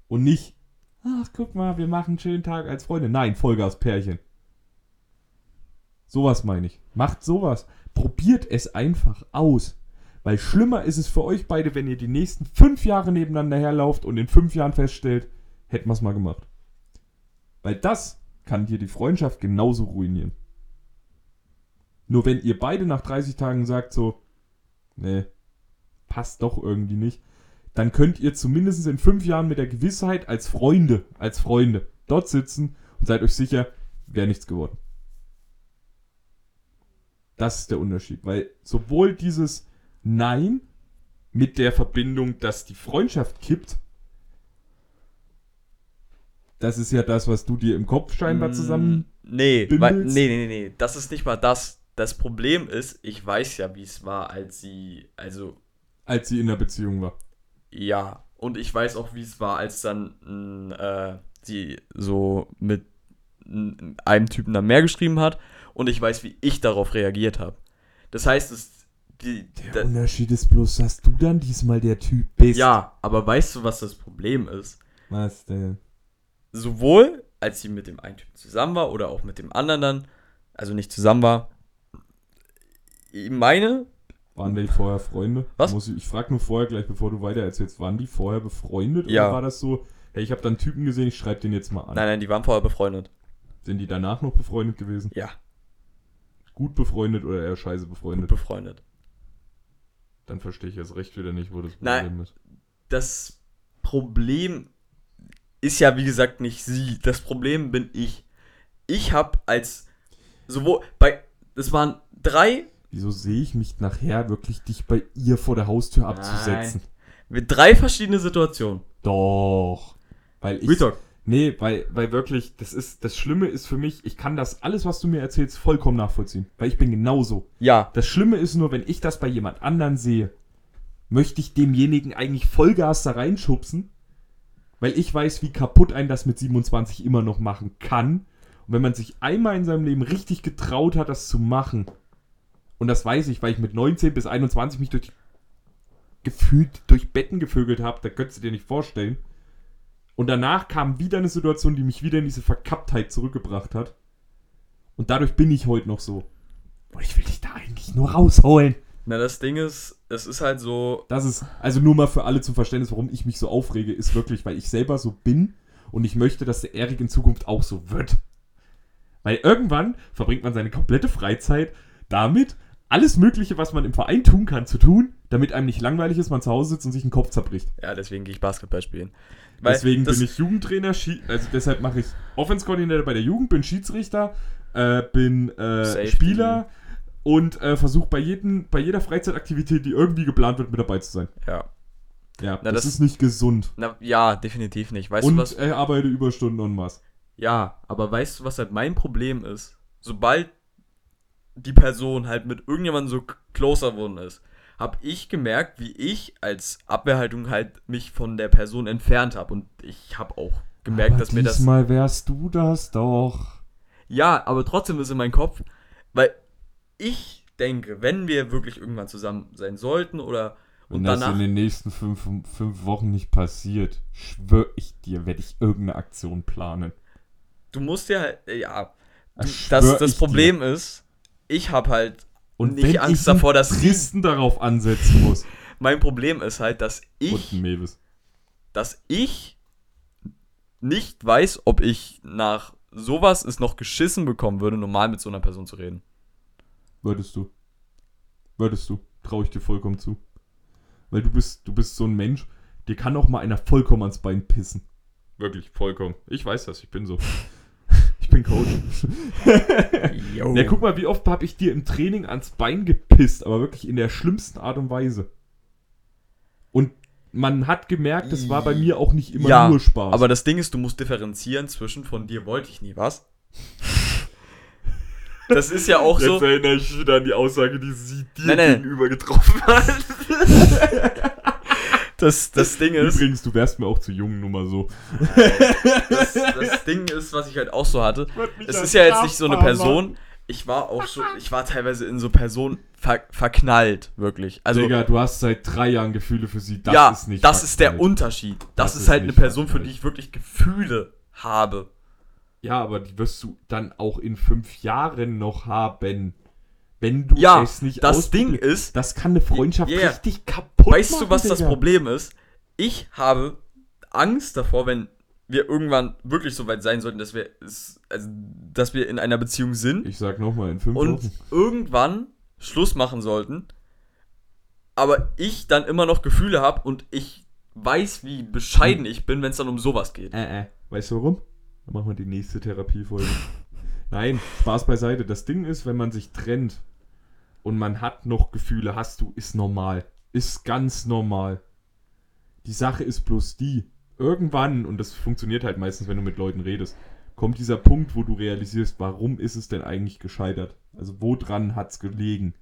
Und nicht, ach guck mal, wir machen einen schönen Tag als Freunde. Nein, Vollgas-Pärchen. Sowas meine ich. Macht sowas. Probiert es einfach aus. Weil schlimmer ist es für euch beide, wenn ihr die nächsten fünf Jahre nebeneinander herlauft und in fünf Jahren feststellt, hätten wir es mal gemacht. Weil das kann dir die Freundschaft genauso ruinieren. Nur wenn ihr beide nach 30 Tagen sagt so, nee, passt doch irgendwie nicht, dann könnt ihr zumindest in fünf Jahren mit der Gewissheit als Freunde, als Freunde dort sitzen und seid euch sicher, wäre nichts geworden. Das ist der Unterschied, weil sowohl dieses Nein mit der Verbindung, dass die Freundschaft kippt, das ist ja das, was du dir im Kopf scheinbar zusammen. Mm, Nee, weil, nee, nee, nee. Das ist nicht mal das. Das Problem ist, ich weiß ja, wie es war, als sie, also, als sie in der Beziehung war. ja. Und ich weiß auch, wie es war, als dann mm, äh, sie so mit einem Typen dann mehr geschrieben hat. Und ich weiß, wie ich darauf reagiert habe. Das heißt, es, die, Der da- Unterschied ist bloß, dass du dann diesmal der Typ bist. ja, aber weißt du, was das Problem ist? Was denn? Sowohl als sie mit dem einen Typen zusammen war oder auch mit dem anderen dann, also nicht zusammen war, ich meine, Waren die vorher Freunde? Was? Muss ich ich frage nur vorher, gleich bevor du weiter erzählst, waren die vorher befreundet? Ja. Oder war das so, hey, ich habe da einen Typen gesehen, ich schreibe den jetzt mal an? nein, nein, die waren vorher befreundet. Sind die danach noch befreundet gewesen? Ja, Gut befreundet oder eher scheiße gut befreundet? befreundet. Dann verstehe ich jetzt recht wieder nicht, wo das Nein. Problem ist. Das Problem ist ja, wie gesagt, nicht sie. Das Problem bin ich. Ich habe als sowohl bei, es waren drei, Wieso sehe ich mich nachher wirklich, dich bei ihr vor der Haustür abzusetzen? mit drei verschiedene Situationen. Doch. Weil ich. Retalk. Nee, weil, weil wirklich, das ist, das Schlimme ist für mich, ich kann das, alles, was du mir erzählst, vollkommen nachvollziehen. Weil ich bin genauso. Ja, Das Schlimme ist nur, wenn ich das bei jemand anderen sehe, möchte ich demjenigen eigentlich Vollgas da reinschubsen, weil ich weiß, wie kaputt ein das mit 27 immer noch machen kann. Und wenn man sich einmal in seinem Leben richtig getraut hat, das zu machen, und das weiß ich, weil ich mit 19 bis 21 mich durch gefühlt durch Betten gevögelt habe, da könntest du dir nicht vorstellen. Und danach kam wieder eine Situation, die mich wieder in diese Verkapptheit zurückgebracht hat. Und dadurch bin ich heute noch so. Und ich will dich da eigentlich nur rausholen. na das Ding ist, es ist halt so, Das ist, also nur mal für alle zum Verständnis, warum ich mich so aufrege, ist wirklich, weil ich selber so bin und ich möchte, dass der Erik in Zukunft auch so wird. Weil irgendwann verbringt man seine komplette Freizeit damit, alles Mögliche, was man im Verein tun kann, zu tun, damit einem nicht langweilig ist, man zu Hause sitzt und sich den Kopf zerbricht. ja, deswegen gehe ich Basketball spielen. Deswegen das, bin ich Jugendtrainer, also deshalb mache ich Offense-Koordinator bei der Jugend, bin Schiedsrichter, äh, bin äh. Spieler und äh, versuche bei, jedem- bei jeder Freizeitaktivität, die irgendwie geplant wird, mit dabei zu sein. Ja. Ja, Na, das, das- ist nicht gesund. Na, ja, definitiv nicht. Weißt und du was? er arbeite Überstunden und was. Ja, aber weißt du, was halt mein Problem ist? Sobald die Person halt mit irgendjemandem so closer geworden ist, habe ich gemerkt, wie ich als Abwehrhaltung halt mich von der Person entfernt habe. Und ich habe auch gemerkt, Aber dass mir das. diesmal wärst du das doch. Ja, aber trotzdem ist in meinem Kopf, weil ich denke, wenn wir wirklich irgendwann zusammen sein sollten oder Wenn und das danach. in den nächsten fünf, fünf Wochen nicht passiert, schwör ich dir, werde ich irgendeine Aktion planen. Du musst ja äh, Ja. Du, Das das Problem ist, ich habe halt. Und nicht Angst davor, dass Christen darauf ansetzen muss. Mein Problem ist halt, dass ich. dass ich nicht weiß, ob ich nach sowas es noch geschissen bekommen würde, normal mit so einer Person zu reden. Würdest du. Würdest du. Traue ich dir vollkommen zu. Weil du bist, du bist so ein Mensch, dir kann auch mal einer vollkommen ans Bein pissen. Wirklich, vollkommen. Ich weiß das, ich bin so. Ich bin Coach. Ja, guck mal, wie oft habe ich dir im Training ans Bein gepisst, aber wirklich in der schlimmsten Art und Weise. Und man hat gemerkt, das war bei mir auch nicht immer ja, nur Spaß. aber das Ding ist, du musst differenzieren zwischen von dir wollte ich nie was. Das ist ja auch so. erinnere ich mich wieder an die Aussage, die sie dir Nein, nein. gegenüber getroffen hat. Das, das Ding ist, Übrigens, du wärst mir auch zu jung, nur mal so. das, das Ding ist, was ich halt auch so hatte. Es ist ja jetzt nicht so eine Person. Ich war auch so, ich war teilweise in so Personen ver verknallt, wirklich. Also Digga, du hast seit drei Jahren Gefühle für sie. Das ja, ist nicht das ist der verknallt. Unterschied. Das, Das ist ist halt eine Person, für verknallt. die ich wirklich Gefühle habe. Ja, aber die wirst du dann auch in fünf Jahren noch haben. Wenn du Ja, es nicht das Ding ist, Das kann eine Freundschaft Yeah. richtig kaputt weißt machen. du, was das Digga. Problem ist? Ich habe Angst davor, wenn wir irgendwann wirklich so weit sein sollten, dass wir, also, dass wir in einer Beziehung sind Ich sag nochmal, in fünf und Wochen. irgendwann Schluss machen sollten, aber ich dann immer noch Gefühle habe und ich weiß, wie bescheiden ich bin, wenn es dann um sowas geht. Äh, äh. Weißt du warum? Dann machen wir die nächste Therapiefolge. Nein, Spaß beiseite. Das Ding ist, wenn man sich trennt und man hat noch Gefühle, hast du, ist normal. Ist ganz normal. Die Sache ist bloß die, irgendwann, und das funktioniert halt meistens, wenn du mit Leuten redest, kommt dieser Punkt, wo du realisierst, warum ist es denn eigentlich gescheitert? Also woran hat es gelegen?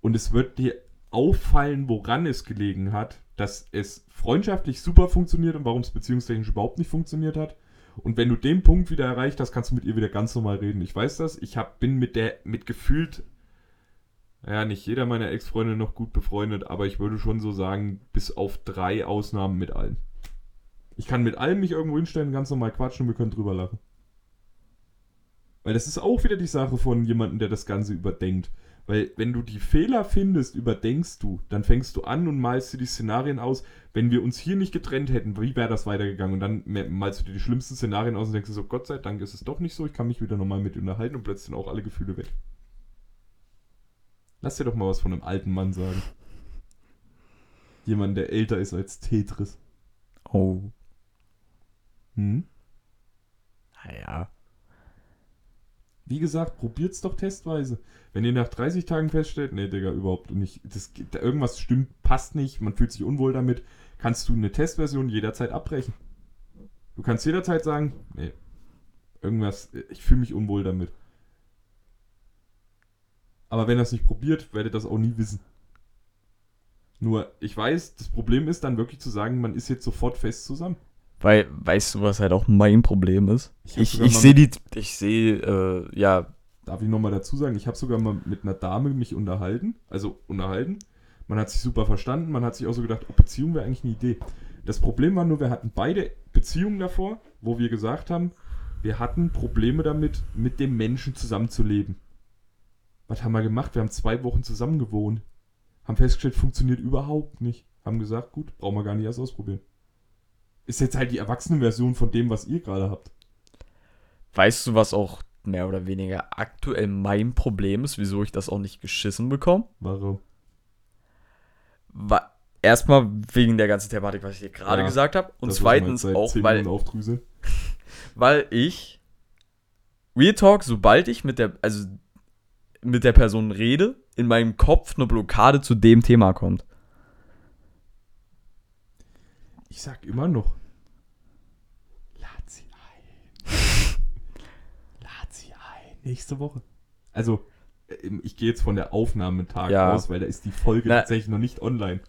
Und es wird dir auffallen, woran es gelegen hat, dass es freundschaftlich super funktioniert und warum es beziehungstechnisch überhaupt nicht funktioniert hat. Und wenn du den Punkt wieder erreicht hast, kannst du mit ihr wieder ganz normal reden. Ich weiß das. Ich hab, bin mit der, mit gefühlt, ja, nicht jeder meiner Ex-Freunde noch gut befreundet, aber ich würde schon so sagen, bis auf drei Ausnahmen mit allen. Ich kann mit allen mich irgendwo hinstellen, ganz normal quatschen und wir können drüber lachen. Weil das ist auch wieder die Sache von jemandem, der das Ganze überdenkt. Weil wenn du die Fehler findest, überdenkst du, dann fängst du an und malst dir die Szenarien aus. Wenn wir uns hier nicht getrennt hätten, wie wäre das weitergegangen? Und dann malst du dir die schlimmsten Szenarien aus und denkst dir so, Gott sei Dank ist es doch nicht so, ich kann mich wieder normal mit unterhalten und plötzlich sind auch alle Gefühle weg. Lass dir doch mal was von einem alten Mann sagen. Jemand, der älter ist als Tetris. Oh. Hm? Naja. Wie gesagt, probiert's doch testweise. Wenn ihr nach 30 Tagen feststellt, nee, Digga, überhaupt nicht. Das, irgendwas stimmt, passt nicht, man fühlt sich unwohl damit, kannst du eine Testversion jederzeit abbrechen. Du kannst jederzeit sagen, nee, irgendwas, ich fühle mich unwohl damit. Aber wenn ihr es nicht probiert, werdet ihr das auch nie wissen. Nur, ich weiß, das Problem ist dann wirklich zu sagen, man ist jetzt sofort fest zusammen. Weil, weißt du, was halt auch mein Problem ist? Ich Ich, ich sehe die, ich sehe, äh, ja, Darf ich nochmal dazu sagen, ich habe sogar mal mit einer Dame mich unterhalten, also unterhalten. Man hat sich super verstanden, man hat sich auch so gedacht, oh, Beziehung wäre eigentlich eine Idee. Das Problem war nur, wir hatten beide Beziehungen davor, wo wir gesagt haben, wir hatten Probleme damit, mit dem Menschen zusammenzuleben. Was haben wir gemacht? Wir haben zwei Wochen zusammen gewohnt. Haben festgestellt, funktioniert überhaupt nicht. Haben gesagt, gut, brauchen wir gar nicht erst ausprobieren. Ist jetzt halt die Erwachsenenversion von dem, was ihr gerade habt. weißt du, was auch mehr oder weniger aktuell mein Problem ist, wieso ich das auch nicht geschissen bekomme? Warum? Wa- Erstmal wegen der ganzen Thematik, was ich dir gerade Ja, gesagt habe. Und zweitens auch, 10 weil, weil ich Real Talk, sobald ich mit der, also mit der Person rede, in meinem Kopf eine Blockade zu dem Thema kommt. Ich sag immer noch. Lad sie ein. Lad sie ein. Nächste Woche. Also, ähm, ich gehe jetzt von der Aufnahmetag Ja. aus, weil da ist die Folge Na, tatsächlich noch nicht online.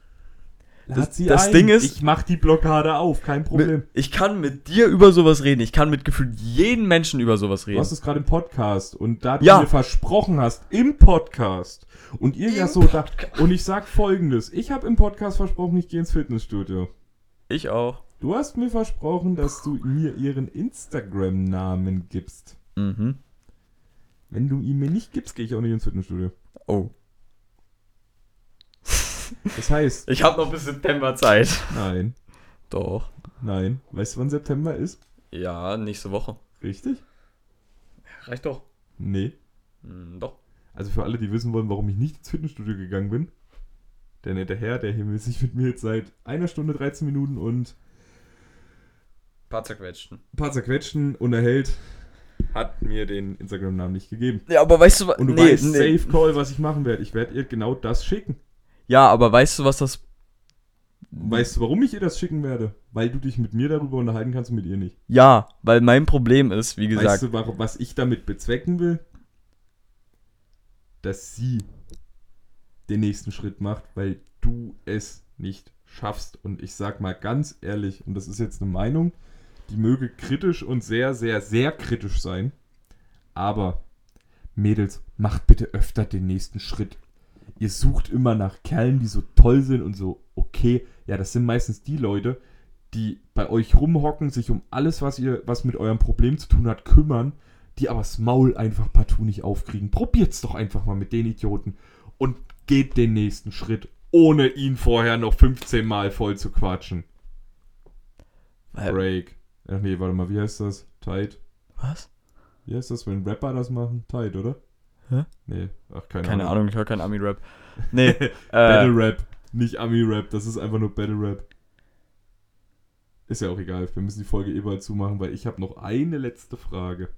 Lad das- das. Ding ist- Ich mach die Blockade auf, kein Problem. Ich kann mit dir über sowas reden. Ich kann mit gefühlt jedem Menschen über sowas Du reden. hast es gerade im Podcast und da du Ja. mir versprochen hast, im Podcast, und ihr ja so da, und ich sag folgendes, ich habe im Podcast versprochen, ich gehe ins Fitnessstudio. Ich auch. Du hast mir versprochen, dass du mir ihren Instagram-Namen gibst. Mhm. Wenn du ihn mir nicht gibst, gehe ich auch nicht ins Fitnessstudio. Oh. Das heißt, Ich habe noch bis September Zeit. nein, Doch. nein. Weißt du, wann September ist? Ja, nächste Woche. Richtig? Reicht doch. Nee. Hm, doch. Also für alle, die wissen wollen, warum ich nicht ins Fitnessstudio gegangen bin. Der nette Herr, der hier sich mit mir jetzt seit einer Stunde 13 Minuten und Paar zerquetschten. ein paar zerquetschen unterhält, hat mir den Instagram-Namen nicht gegeben. Ja, aber weißt du was? Und du weißt, Safe Call, was ich machen werde. Ich werde ihr genau das schicken. Ja, aber weißt du, was das. Weißt du, warum ich ihr das schicken werde? Weil du dich mit mir darüber unterhalten kannst und mit ihr nicht. Ja, weil mein Problem ist, wie gesagt. Weißt du, was ich damit bezwecken will? Dass sie den nächsten Schritt macht, weil du es nicht schaffst. Und ich sag mal ganz ehrlich, und das ist jetzt eine Meinung, die möge kritisch und sehr, sehr, sehr kritisch sein. Aber, Mädels, macht bitte öfter den nächsten Schritt. Ihr sucht immer nach Kerlen, die so toll sind und so okay. Ja, das sind meistens die Leute, die bei euch rumhocken, sich um alles, was ihr, was mit eurem Problem zu tun hat, kümmern, die aber das Maul einfach partout nicht aufkriegen. Probiert's doch einfach mal mit den Idioten und geht den nächsten Schritt, ohne ihn vorher noch 15 Mal voll zu quatschen. Break. Ach nee, warte mal, wie heißt das? Tight. Was? Wie heißt das, wenn Rapper das machen? Tight, oder? Hä? Nee, ach, keine, Keine Ahnung. Ahnung, ich höre kein Ami-Rap. Nee, Battle äh, Rap, nicht Ami-Rap, das ist einfach nur Battle Rap. Ist ja auch egal, wir müssen die Folge eh bald zumachen, weil ich habe noch eine letzte Frage.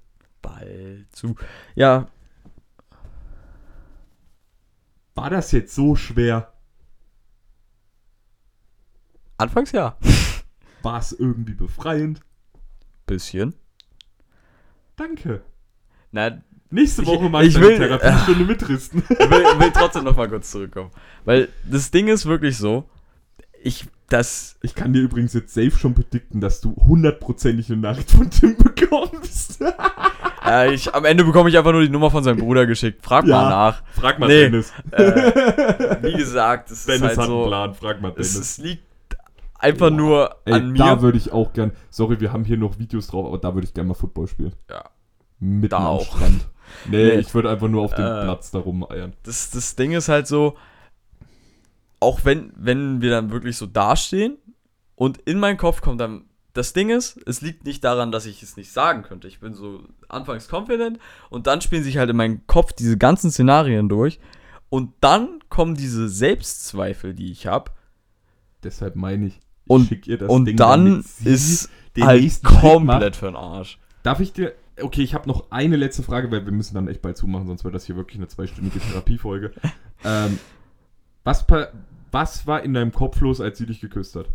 bald zu. Ja, War das jetzt so schwer? anfangs ja. War es irgendwie befreiend? Bisschen. Danke. Na, Nächste Ich- Woche mal ich eine will- Therapiestunde mitristen. ich will, will trotzdem noch mal kurz zurückkommen. Weil das Ding ist wirklich so, ich, das, Ich kann dir übrigens jetzt safe schon predikten, dass du hundertprozentig eine Nachricht von Tim bekommst. äh, ich, am Ende bekomme ich einfach nur die Nummer von seinem Bruder geschickt. Frag Ja. mal nach. Frag mal Nee. Dennis. Äh, wie gesagt, es ist Dennis halt hat einen so, Plan, frag mal Dennis. es liegt einfach nur Ey, an da mir. würde ich auch gern, sorry, wir haben hier noch Videos drauf, aber da würde ich gern mal Football spielen. Ja. Mitten Da am auch. Strand. Nee, Nee. ich würde einfach nur auf dem Äh. Platz da rumeiern. das, das Ding ist halt so, auch wenn, wenn wir dann wirklich so dastehen und in meinen Kopf kommt dann, das Ding ist, es liegt nicht daran, dass ich es nicht sagen könnte. Ich bin so anfangs confident und dann spielen sich halt in meinem Kopf diese ganzen Szenarien durch und dann kommen diese Selbstzweifel, die ich habe Deshalb meine ich, ich Und- schick ihr das und Ding, dann ist halt komplett für den Arsch. Darf ich dir. Okay, ich habe noch eine letzte Frage, weil wir müssen dann echt bald zumachen, sonst wird das hier wirklich eine zweistündige Therapiefolge. ähm, was, was war in deinem Kopf los, als sie dich geküsst hat?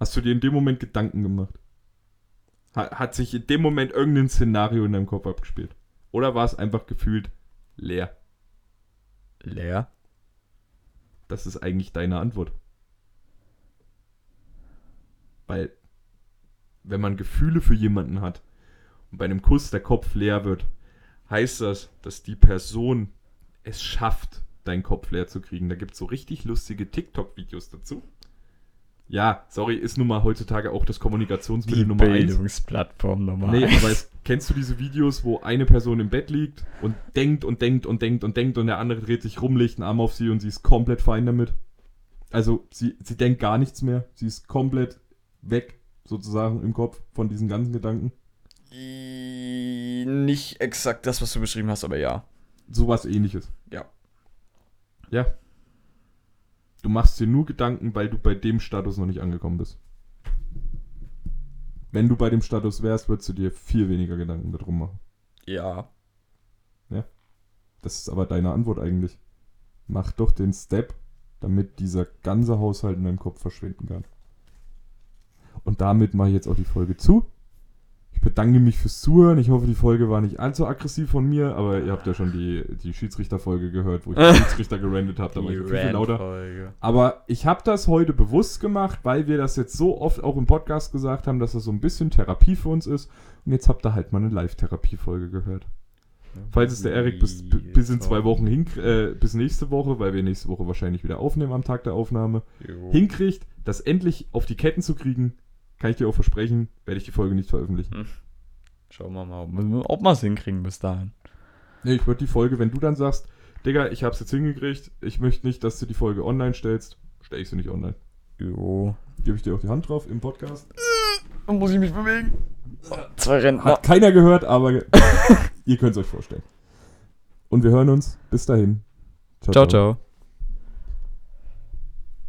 Hast du dir in dem Moment Gedanken gemacht? Ha hat sich in dem Moment irgendein Szenario in deinem Kopf abgespielt? Oder war es einfach gefühlt leer? Leer? Das ist eigentlich deine Antwort. Weil, wenn man Gefühle für jemanden hat und bei einem Kuss der Kopf leer wird, heißt das, dass die Person es schafft, deinen Kopf leer zu kriegen. Da gibt es so richtig lustige TikTok-Videos dazu. Ja, sorry, ist nun mal heutzutage auch das Kommunikationsmittel Nummer eins. Bildungsplattform Nummer Nee, eins. aber es, kennst du diese Videos, wo eine Person im Bett liegt und denkt und denkt und denkt und denkt und der andere dreht sich rum, legt einen Arm auf sie und sie ist komplett fein damit? Also, sie, sie denkt gar nichts mehr. Sie ist komplett weg, sozusagen, im Kopf von diesen ganzen Gedanken. Nicht exakt das, was du beschrieben hast, aber ja. Sowas ähnliches. Ja. Ja. Du machst dir nur Gedanken, weil du bei dem Status noch nicht angekommen bist. Wenn du bei dem Status wärst, würdest du dir viel weniger Gedanken darum machen. Ja. Das ist aber deine Antwort eigentlich. Mach doch den Step, damit dieser ganze Haushalt in deinem Kopf verschwinden kann. Und damit mache ich jetzt auch die Folge zu. Ich bedanke mich fürs Zuhören. Ich hoffe, die Folge war nicht allzu aggressiv von mir, aber ihr habt ja schon die, die Schiedsrichter-Folge gehört, wo ich den Schiedsrichter gerandet habe. Da war ich viel, viel lauter. Aber ich habe das heute bewusst gemacht, weil wir das jetzt so oft auch im Podcast gesagt haben, dass das so ein bisschen Therapie für uns ist. Und jetzt habt ihr halt mal eine Live-Therapie-Folge gehört. Falls es der Erik bis, bis in zwei Wochen hin, äh, bis nächste Woche, weil wir nächste Woche wahrscheinlich wieder aufnehmen am Tag der Aufnahme, hinkriegt, das endlich auf die Ketten zu kriegen, kann ich dir auch versprechen, werde ich die Folge nicht veröffentlichen. Schauen wir mal, ob- ob wir es hinkriegen bis dahin. Nee, ich würde die Folge, wenn du dann sagst, Digga, ich hab's jetzt hingekriegt, ich möchte nicht, dass du die Folge online stellst, stelle ich sie nicht online. Jo. Gebe ich dir auch die Hand drauf im Podcast. Dann muss ich mich bewegen. Zwei Rentner. Hat keiner gehört, aber ihr könnt es euch vorstellen. Und wir hören uns. Bis dahin. Ciao, ciao.